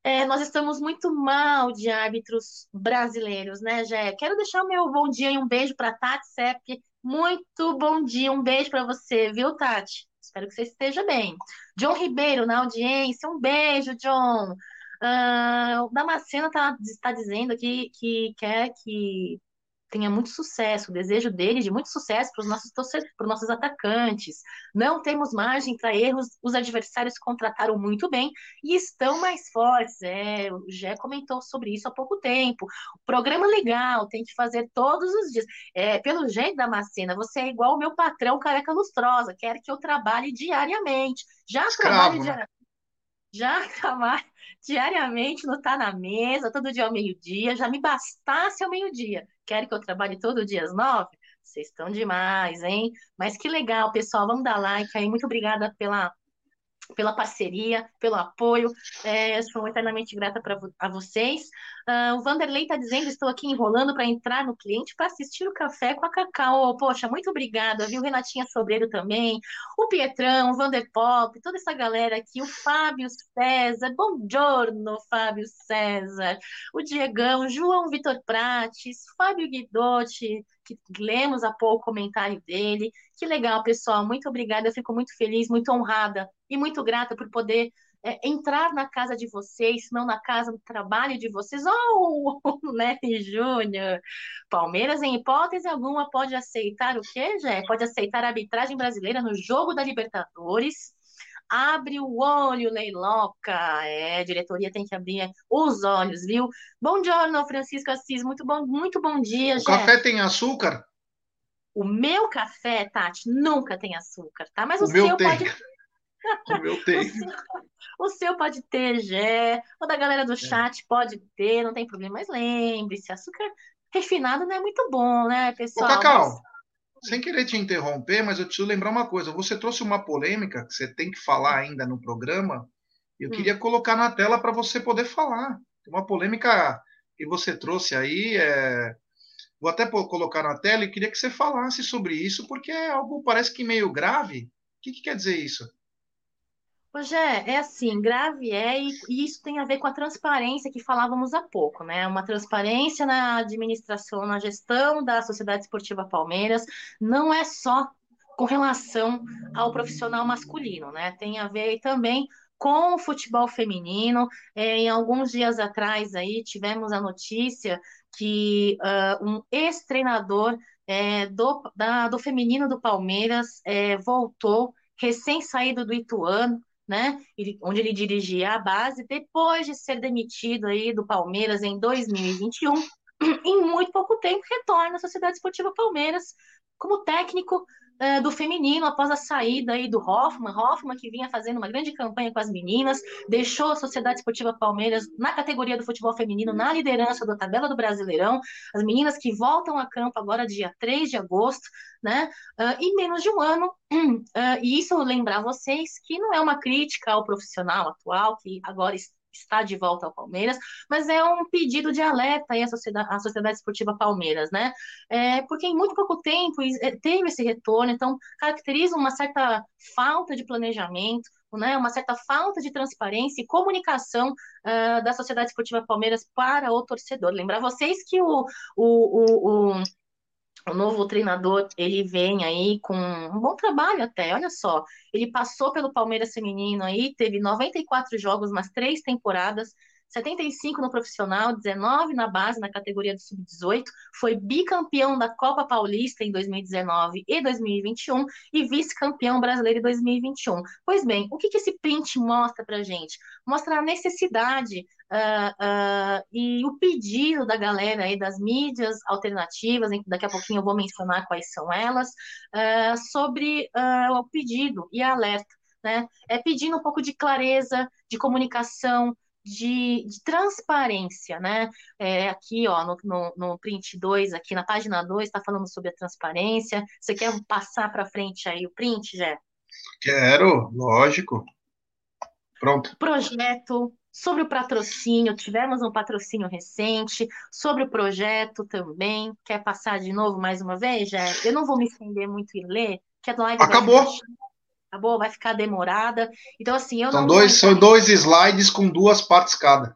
É, nós estamos muito mal de árbitros brasileiros, né, Gé? Quero deixar o meu bom dia e um beijo para Tati Sepp. Muito bom dia, um beijo para você, viu, Tati? Espero que você esteja bem. John Ribeiro, na audiência, um beijo, John. Uh, o Damasceno está tá dizendo aqui que quer que tenha muito sucesso, o desejo dele de muito sucesso para os nossos para os nossos atacantes. Não temos margem para erros, os adversários contrataram muito bem e estão mais fortes. É, o Gé comentou sobre isso há pouco tempo. Programa legal, tem que fazer todos os dias. É, pelo jeito da Macena, você é igual o meu patrão careca lustrosa, quer que eu trabalhe diariamente. Já Escravo, trabalho né? diariamente. Já trabalho diariamente, não está na mesa, todo dia ao meio-dia, já me bastasse ao meio-dia. Querem que eu trabalhe todo dia às nove? Vocês estão demais, hein? Mas que legal, pessoal. Vamos dar like aí. Muito obrigada pela pela parceria, pelo apoio. É, sou eternamente grata pra, a vocês. Uh, o Vanderlei está dizendo: estou aqui enrolando para entrar no cliente para assistir o café com a Cacau. Poxa, muito obrigada, viu? Renatinha Sobreiro também, o Pietrão, o Vanderpop, toda essa galera aqui, o Fábio César, bom giorno, Fábio César, o Diegão, João Vitor Prates, Fábio Guidotti, que lemos há pouco o comentário dele. Que legal, pessoal. Muito obrigada. Eu fico muito feliz, muito honrada e muito grata por poder é, entrar na casa de vocês, não na casa do trabalho de vocês. Oh, Nery Júnior! Palmeiras, em hipótese alguma, pode aceitar o quê, Jé? Pode aceitar a arbitragem brasileira no jogo da Libertadores. Abre o olho, Leiloca. É, diretoria tem que abrir os olhos, viu? Bom dia, Francisco Assis. Muito bom, muito bom dia, O café tem açúcar? O meu café, Tati, nunca tem açúcar, tá? Mas o, o seu pode. o meu tem. O seu, o seu pode ter, Gé. O da galera do é. chat é. pode ter, não tem problema. Mas lembre-se, açúcar refinado não é muito bom, né, pessoal? Ô, Cacau, mas... sem querer te interromper, mas eu preciso lembrar uma coisa. Você trouxe uma polêmica que você tem que falar ainda no programa. Eu hum. queria colocar na tela para você poder falar. Uma polêmica que você trouxe aí é Vou até colocar na tela e queria que você falasse sobre isso, porque é algo parece que meio grave. O que, que quer dizer isso? Rogé, é assim, grave é, e, e isso tem a ver com a transparência que falávamos há pouco, né? Uma transparência na administração, na gestão da Sociedade Esportiva Palmeiras, não é só com relação ao profissional masculino, né? Tem a ver também com o futebol feminino. É, em alguns dias atrás aí tivemos a notícia que uh, um ex-treinador é, do, do feminino do Palmeiras é, voltou, recém-saído do Ituano, né, onde ele dirigia a base, depois de ser demitido aí do Palmeiras em 2021, em muito pouco tempo retorna à Sociedade Esportiva Palmeiras como técnico uh, do feminino após a saída aí do Hoffman, Hoffman que vinha fazendo uma grande campanha com as meninas, deixou a Sociedade Esportiva Palmeiras na categoria do futebol feminino, na liderança da tabela do Brasileirão, as meninas que voltam a campo agora dia 3 de agosto, né? Uh, em menos de um ano, uh, e isso lembrar vocês que não é uma crítica ao profissional atual, que agora está está de volta ao Palmeiras, mas é um pedido de alerta aí à Sociedade, à Sociedade Esportiva Palmeiras, né? É, porque em muito pouco tempo é, teve esse retorno, então caracteriza uma certa falta de planejamento, né, uma certa falta de transparência e comunicação uh, da Sociedade Esportiva Palmeiras para o torcedor. Lembrar vocês que o, o, o, o o novo treinador, ele vem aí com um bom trabalho até, olha só. Ele passou pelo Palmeiras Feminino aí, teve 94 jogos, mas três temporadas, 75 no profissional, 19 na base, na categoria do sub-18, foi bicampeão da Copa Paulista em 2019 e 2021 e vice-campeão brasileiro em 2021. Pois bem, o que, que esse print mostra para gente? Mostra a necessidade uh, uh, e o pedido da galera aí das mídias alternativas, daqui a pouquinho eu vou mencionar quais são elas, uh, sobre o pedido e alerta. Né? É pedindo um pouco de clareza, de comunicação, de, de transparência, né? É, aqui, ó, no, no, no print 2, aqui na página 2, está falando sobre a transparência. Você quer passar para frente aí o print, Jé? Quero, lógico. Pronto. Projeto, sobre o patrocínio, tivemos um patrocínio recente, sobre o projeto também. Quer passar de novo mais uma vez, Jé? Eu não vou me estender muito em ler, que a live Acabou acabou, vai ficar demorada. Então, assim, eu são não. Dois, são dois slides com duas partes cada.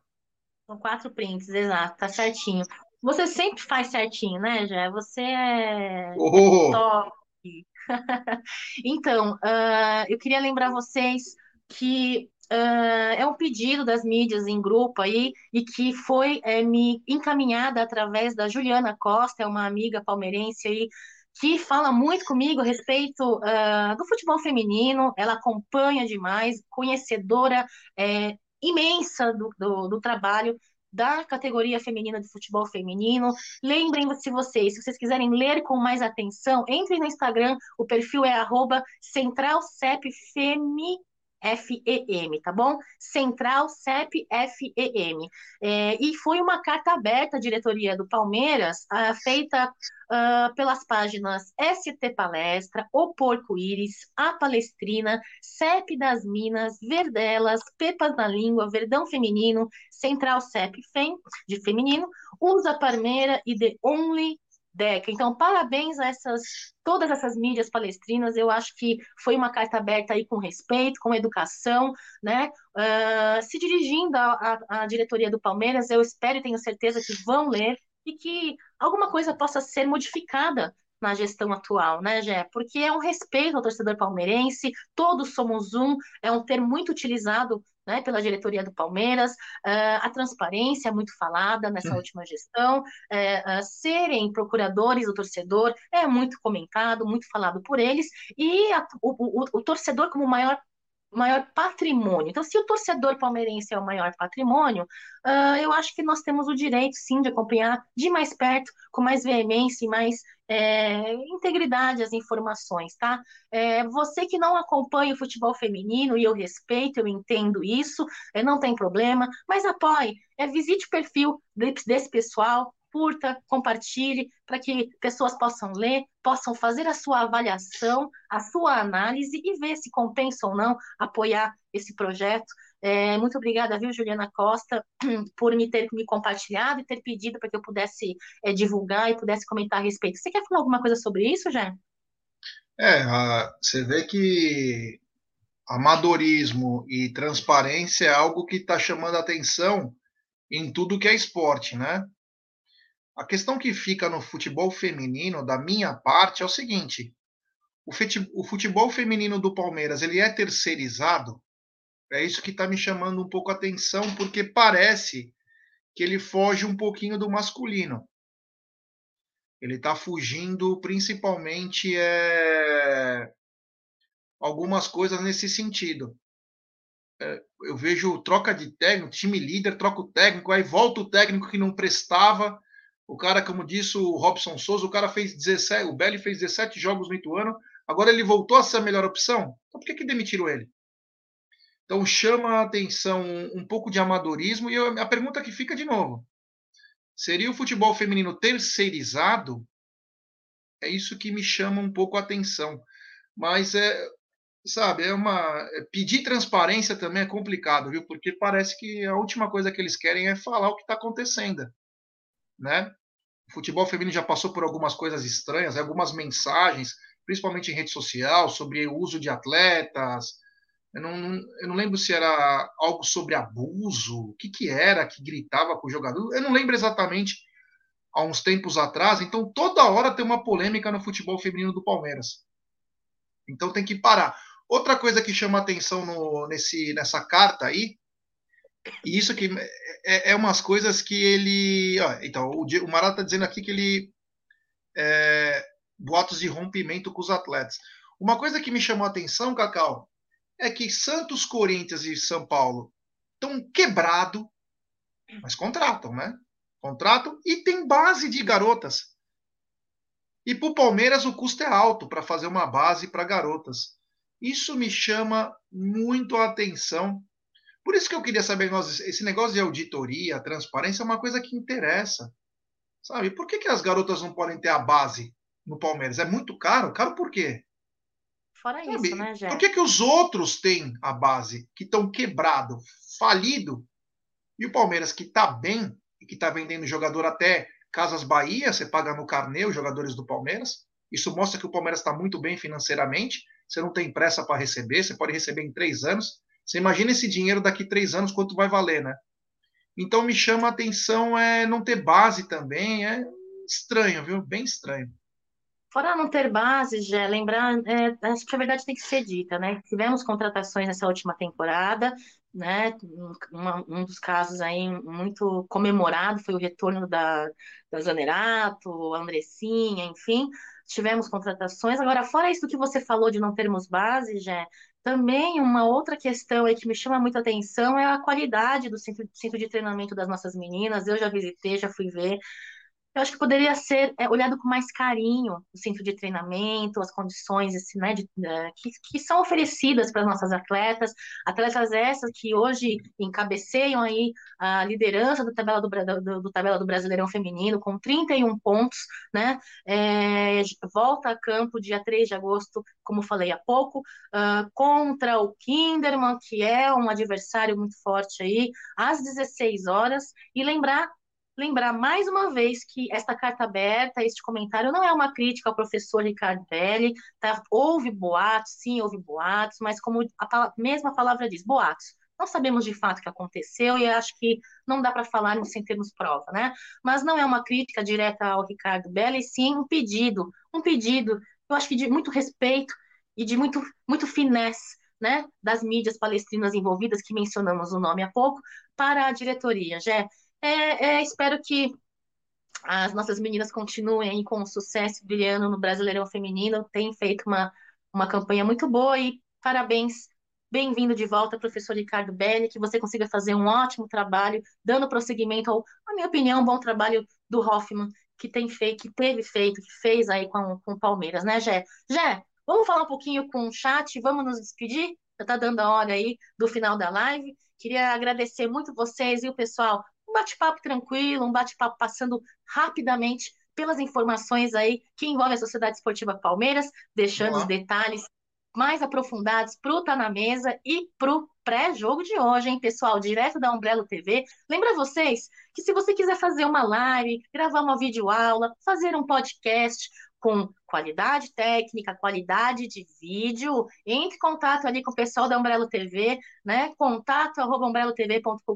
São quatro prints, exato, tá certinho. Você sempre faz certinho, né, Jé? Você é oh. top. então, uh, eu queria lembrar vocês que uh, é um pedido das mídias em grupo aí e que foi é, me encaminhada através da Juliana Costa, é uma amiga palmeirense aí que fala muito comigo a respeito uh, do futebol feminino, ela acompanha demais, conhecedora é, imensa do, do, do, trabalho da categoria feminina de futebol feminino. Lembrem-se vocês, se vocês quiserem ler com mais atenção, entrem no Instagram, o perfil é arroba FEM, tá bom? Central CEP FEM. É, e foi uma carta aberta à diretoria do Palmeiras, uh, feita uh, pelas páginas ST Palestra, O Porco Íris, A Palestrina, CEP das Minas, Verdelas, Pepas na Língua, Verdão Feminino, Central CEP FEM, de feminino, Usa Parmeira e The Only Deca. Então, parabéns a essas todas essas mídias palestrinas. Eu acho que foi uma carta aberta aí com respeito, com educação, né? Uh, se dirigindo à, diretoria do Palmeiras, eu espero e tenho certeza que vão ler e que alguma coisa possa ser modificada na gestão atual, né, Gé? Porque é um respeito ao torcedor palmeirense, todos somos um, é um termo muito utilizado né, pela diretoria do Palmeiras, uh, a transparência é muito falada nessa hum. última gestão, uh, uh, serem procuradores do torcedor é muito comentado, muito falado por eles, e a, o, o, o torcedor como maior maior patrimônio. Então, se o torcedor palmeirense é o maior patrimônio, uh, eu acho que nós temos o direito, sim, de acompanhar de mais perto, com mais veemência e mais é, integridade as informações, tá? É, você que não acompanha o futebol feminino, e eu respeito, eu entendo isso, é, não tem problema, mas apoie, é, visite o perfil desse pessoal, curta, compartilhe, para que pessoas possam ler, possam fazer a sua avaliação, a sua análise e ver se compensa ou não apoiar esse projeto. É, muito obrigada, viu, Juliana Costa, por me ter me compartilhado e ter pedido para que eu pudesse é, divulgar e pudesse comentar a respeito. Você quer falar alguma coisa sobre isso, Jé? É, você vê que amadorismo e transparência é algo que está chamando atenção em tudo que é esporte, né? A questão que fica no futebol feminino, da minha parte, é o seguinte: o futebol feminino do Palmeiras ele é terceirizado é isso que está me chamando um pouco a atenção, porque parece que ele foge um pouquinho do masculino. Ele está fugindo principalmente é, algumas coisas nesse sentido. É, eu vejo troca de técnico, time líder troca o técnico, aí volta o técnico que não prestava. O cara, como disse o Robson Souza, o cara fez 17, o Belli fez 17 jogos no Ituano, Agora ele voltou a ser a melhor opção? Então por que, que demitiram ele? Então chama a atenção um pouco de amadorismo e eu, a pergunta que fica de novo: seria o futebol feminino terceirizado? É isso que me chama um pouco a atenção. Mas é, sabe, é uma é, pedir transparência também é complicado, viu? Porque parece que a última coisa que eles querem é falar o que está acontecendo, né? O futebol feminino já passou por algumas coisas estranhas, algumas mensagens, principalmente em rede social, sobre o uso de atletas. Eu não, eu não lembro se era algo sobre abuso, o que, que era que gritava com o jogador. Eu não lembro exatamente há uns tempos atrás. Então, toda hora tem uma polêmica no futebol feminino do Palmeiras. Então, tem que parar. Outra coisa que chama atenção no, nesse, nessa carta aí, e isso que é, é umas coisas que ele. Ó, então, o, o Marata está dizendo aqui que ele. É, boatos de rompimento com os atletas. Uma coisa que me chamou a atenção, Cacau, é que Santos, Corinthians e São Paulo estão quebrado, mas contratam, né? Contratam e tem base de garotas. E para o Palmeiras o custo é alto para fazer uma base para garotas. Isso me chama muito a atenção. Por isso que eu queria saber, esse negócio de auditoria, transparência é uma coisa que interessa. Sabe? Por que, que as garotas não podem ter a base no Palmeiras? É muito caro? Caro por quê? Fora Sabe? isso, né, Jé? Por que, que os outros têm a base, que estão quebrado, falido, e o Palmeiras que está bem, e que está vendendo jogador até Casas Bahia, você paga no carnê os jogadores do Palmeiras. Isso mostra que o Palmeiras está muito bem financeiramente você não tem pressa para receber, você pode receber em três anos. Você imagina esse dinheiro daqui três anos, quanto vai valer, né? Então me chama a atenção é não ter base também, é estranho, viu? Bem estranho. Fora não ter base, já lembrar, é, acho que a verdade tem que ser dita, né? Tivemos contratações nessa última temporada, né? Um, dos casos aí muito comemorado foi o retorno da, da Zanerato, Andressinha, enfim tivemos contratações. Agora, fora isso que você falou de não termos base, já também uma outra questão aí que me chama muita atenção é a qualidade do centro, centro de treinamento das nossas meninas. Eu já visitei, já fui ver eu acho que poderia ser é, olhado com mais carinho o centro de treinamento, as condições esse, né, de, uh, que, que, são oferecidas para as nossas atletas, atletas essas que hoje encabeceiam aí a liderança do tabela do, do, do tabela do Brasileirão Feminino com 31 pontos, né, é, volta a campo dia 3 de agosto, como falei há pouco, uh, contra o Kinderman, que é um adversário muito forte aí, às 16 horas, e lembrar lembrar mais uma vez que esta carta aberta, este comentário, não é uma crítica ao professor Ricardo Belli, tá? houve boatos, sim, houve boatos, mas como a mesma palavra diz, boatos. Não sabemos de fato o que aconteceu e acho que não dá para falar sem termos prova, né? Mas não é uma crítica direta ao Ricardo Belli, sim um pedido, um pedido, eu acho que de muito respeito e de muito, muito finesse, né, das mídias palestrinas envolvidas, que mencionamos o nome há pouco, para a diretoria. Jé, é, é, espero que as nossas meninas continuem com sucesso brilhando no Brasileirão Feminino. Tem feito uma, uma campanha muito boa e parabéns. Bem-vindo de volta, professor Ricardo Belli, que você consiga fazer um ótimo trabalho, dando prosseguimento ao, na minha opinião, um bom trabalho do Hoffman, que tem feito, que teve feito, que fez aí com, com o Palmeiras, né, Jé? Jé, vamos falar um pouquinho com o chat, vamos nos despedir? Já está dando a hora aí do final da live. Queria agradecer muito vocês e o pessoal um bate-papo tranquilo, um bate-papo passando rapidamente pelas informações aí que envolvem a Sociedade Esportiva Palmeiras, deixando os detalhes mais aprofundados para o Tá na Mesa e para o pré-jogo de hoje, hein, pessoal? Direto da Umbrello TV. Lembra vocês que se você quiser fazer uma live, gravar uma videoaula, fazer um podcast, com qualidade técnica, qualidade de vídeo, entre em contato ali com o pessoal da Umbrello TV, né? Contato arroba umbrellotv.com.br,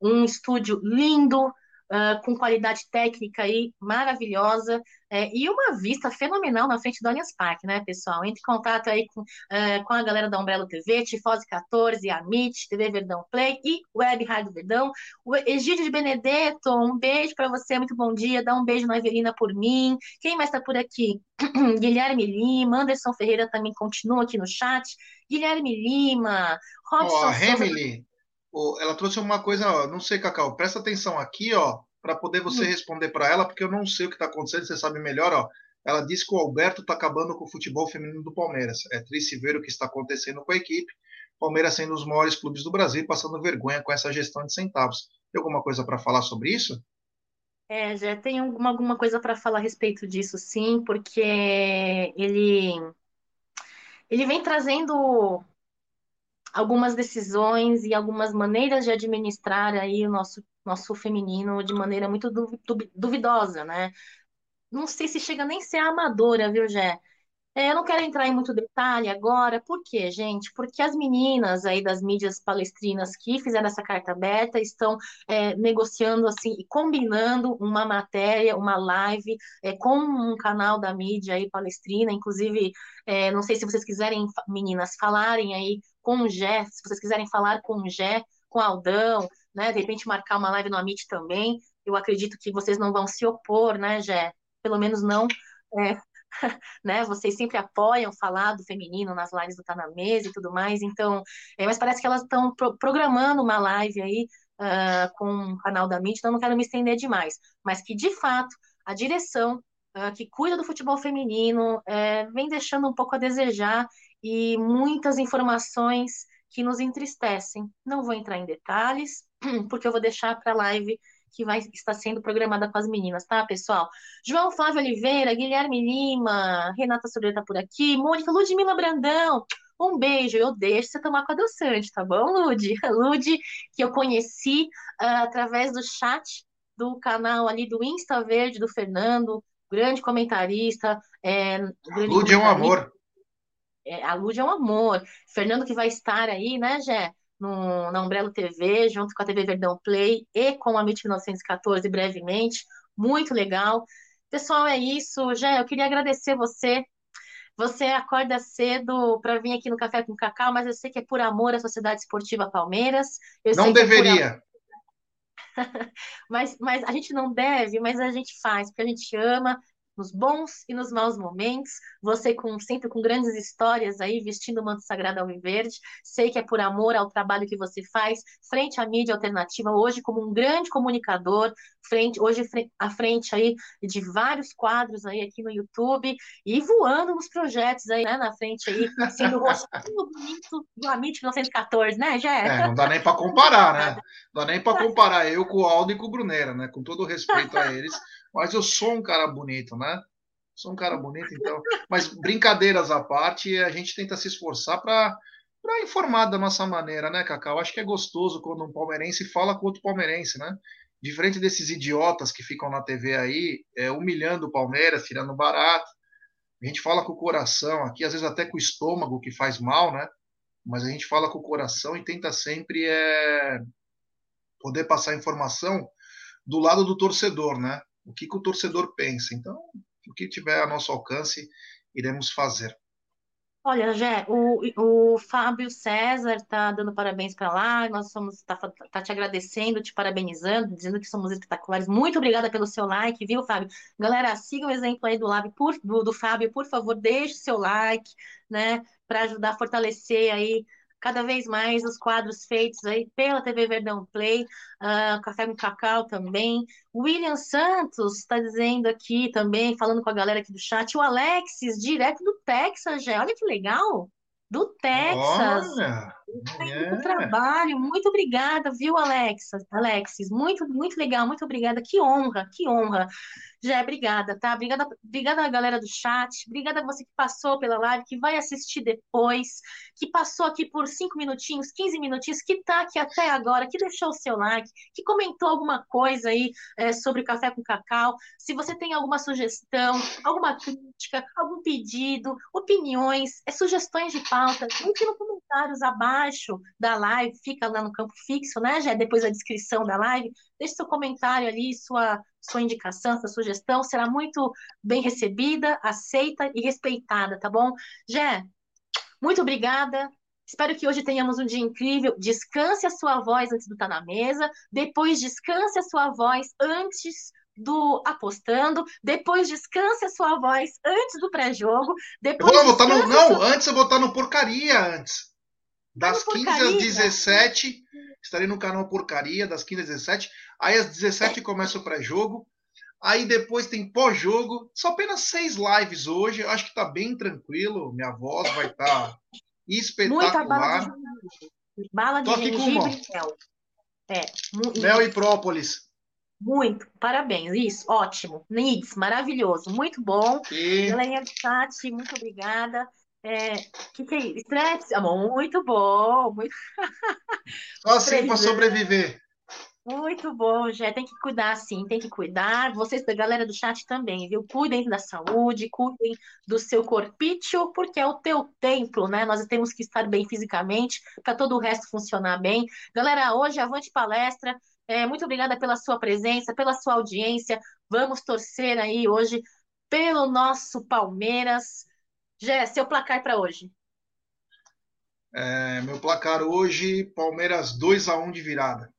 um estúdio lindo, uh, com qualidade técnica aí maravilhosa é, e uma vista fenomenal na frente do Allianz Parque, né, pessoal? Entre em contato aí com, uh, com a galera da Umbrella TV, Tifose 14, Amit, TV Verdão Play e Web Rádio Verdão. O Egídio de Benedetto, um beijo para você, muito bom dia. Dá um beijo na Evelina por mim. Quem mais está por aqui? Guilherme Lima, Anderson Ferreira também continua aqui no chat. Guilherme Lima, Robson. Oh, Emily, ela trouxe uma coisa, ó, não sei, Cacau, presta atenção aqui, ó, para poder você hum. responder para ela, porque eu não sei o que está acontecendo, você sabe melhor, ó. ela disse que o Alberto está acabando com o futebol feminino do Palmeiras. É triste ver o que está acontecendo com a equipe. Palmeiras sendo um dos maiores clubes do Brasil, passando vergonha com essa gestão de centavos. Tem alguma coisa para falar sobre isso? É, já tem alguma, alguma coisa para falar a respeito disso, sim, porque ele, ele vem trazendo algumas decisões e algumas maneiras de administrar aí o nosso, nosso feminino de maneira muito duvidosa, né? Não sei se chega nem a ser amadora, viu, Jé? É, eu não quero entrar em muito detalhe agora, por quê, gente? Porque as meninas aí das mídias palestrinas que fizeram essa carta aberta estão é, negociando assim e combinando uma matéria, uma live é, com um canal da mídia aí palestrina, inclusive, é, não sei se vocês quiserem, meninas, falarem aí com o Gé, se vocês quiserem falar com o Gé, com o Aldão, né? De repente marcar uma live no Amit também. Eu acredito que vocês não vão se opor, né, Gé? Pelo menos não é, né? Vocês sempre apoiam falar do feminino nas lives do Tá na Mesa e tudo mais, então, é, mas parece que elas estão pro programando uma live aí uh, com o canal da mídia, então não quero me estender demais, mas que de fato a direção uh, que cuida do futebol feminino uh, vem deixando um pouco a desejar e muitas informações que nos entristecem. Não vou entrar em detalhes, porque eu vou deixar para a live que vai estar sendo programada com as meninas, tá, pessoal? João Flávio Oliveira, Guilherme Lima, Renata Sobreira tá por aqui, Mônica Ludmila Brandão, um beijo, eu deixo você tomar com a adoçante, tá bom, Lud? Lud, que eu conheci uh, através do chat do canal ali do Insta Verde do Fernando, grande comentarista. É, grande Lud é um amor. É, a Lud é um amor. Fernando que vai estar aí, né, Jé? No, na Umbrella TV, junto com a TV Verdão Play e com a MIT 1914 brevemente. Muito legal. Pessoal, é isso. Já eu queria agradecer você. Você acorda cedo para vir aqui no Café com Cacau, mas eu sei que é por amor à Sociedade Esportiva Palmeiras. Eu não deveria. É mas, mas a gente não deve, mas a gente faz, porque a gente ama, nos bons e nos maus momentos. Você com sempre com grandes histórias aí, vestindo o manto sagrado ao verde. Sei que é por amor ao trabalho que você faz frente à mídia alternativa, hoje como um grande comunicador, frente hoje à frente aí de vários quadros aí aqui no YouTube e voando nos projetos aí, né, na frente aí, sendo o rostinho bonito do Amit 1914, né, Jé? É, não dá nem para comparar, né? Não dá nem para comparar eu com o Aldo e com o Bruneira, né? Com todo respeito a eles, mas eu sou um cara bonito, né? Sou um cara bonito, então. Mas brincadeiras à parte, a gente tenta se esforçar para para informar da nossa maneira, né, Cacau? Acho que é gostoso quando um palmeirense fala com outro palmeirense, né? Diferente desses idiotas que ficam na TV aí, é, humilhando o Palmeiras, tirando barato. A gente fala com o coração aqui, às vezes até com o estômago, que faz mal, né? Mas a gente fala com o coração e tenta sempre é, poder passar informação do lado do torcedor, né? O que, que o torcedor pensa. Então, o que tiver a nosso alcance, iremos fazer. Olha, Jé, o, o Fábio César está dando parabéns para lá, nós somos tá, tá, te agradecendo, te parabenizando, dizendo que somos espetaculares. Muito obrigada pelo seu like, viu, Fábio? Galera, siga o exemplo aí do, Lab, por, do, do Fábio, por favor, deixe seu like, né, para ajudar a fortalecer aí cada vez mais os quadros feitos aí pela TV Verdão Play, uh, Café com Cacau também. William Santos está dizendo aqui também, falando com a galera aqui do chat, o Alexis, direto do Texas, já. Olha que legal! Do Texas. Olha, é. trabalho. Muito obrigada, viu, Alexa? Alexis, muito, muito legal, muito obrigada. Que honra, que honra. Já, obrigada, tá? Obrigada, obrigada galera do chat, obrigada a você que passou pela live, que vai assistir depois, que passou aqui por 5 minutinhos, 15 minutinhos, que tá aqui até agora, que deixou o seu like, que comentou alguma coisa aí é, sobre o Café com Cacau. Se você tem alguma sugestão, alguma crítica, algum pedido, opiniões, é, sugestões de pauta, deixe nos comentários abaixo da live, fica lá no campo fixo, né, já depois da descrição da live, deixe seu comentário ali, sua sua indicação, sua sugestão será muito bem recebida, aceita e respeitada, tá bom? Jé, muito obrigada. Espero que hoje tenhamos um dia incrível. Descanse a sua voz antes do estar tá na mesa. Depois, descanse a sua voz antes do apostando. Depois, descanse a sua voz antes do pré-jogo. Depois, eu vou botar no, não, sua... antes eu vou botar no porcaria antes. Das 15 às 17, estarei no canal Porcaria, das 15 às 17. Aí às 17 começa o pré-jogo. Aí depois tem pós-jogo. Só apenas seis lives hoje. Eu acho que tá bem tranquilo. Minha voz vai estar tá espetacular. Muita bala de. Bala de gengibre e mel. É, mel e própolis. Muito, parabéns, isso, ótimo. Nids, maravilhoso, muito bom. E... Galerinha do chat, muito obrigada. É, que que é isso? Estresse? Muito bom, muito. Só assim para sobreviver. Muito bom, já tem que cuidar sim, tem que cuidar. Vocês da galera do chat também, viu? Cuidem da saúde, cuidem do seu corpício, porque é o teu templo, né? Nós temos que estar bem fisicamente para todo o resto funcionar bem. Galera, hoje avante palestra. É, muito obrigada pela sua presença, pela sua audiência. Vamos torcer aí hoje pelo nosso Palmeiras. Jé, seu placar para hoje. É, meu placar hoje, Palmeiras 2 a 1 de virada.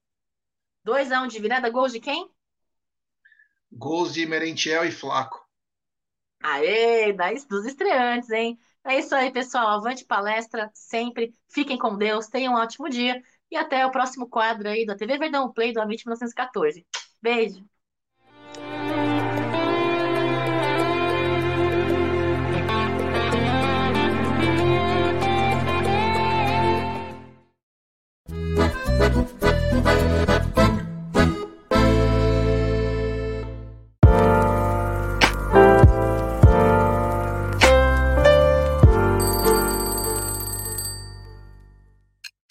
2x1 um de virada, gols de quem? Gols de Merentiel e Flaco. Aê, dos estreantes, hein? É isso aí, pessoal. Avante palestra sempre. Fiquem com Deus, tenham um ótimo dia e até o próximo quadro aí da TV Verdão Play do Amit 1914. Beijo!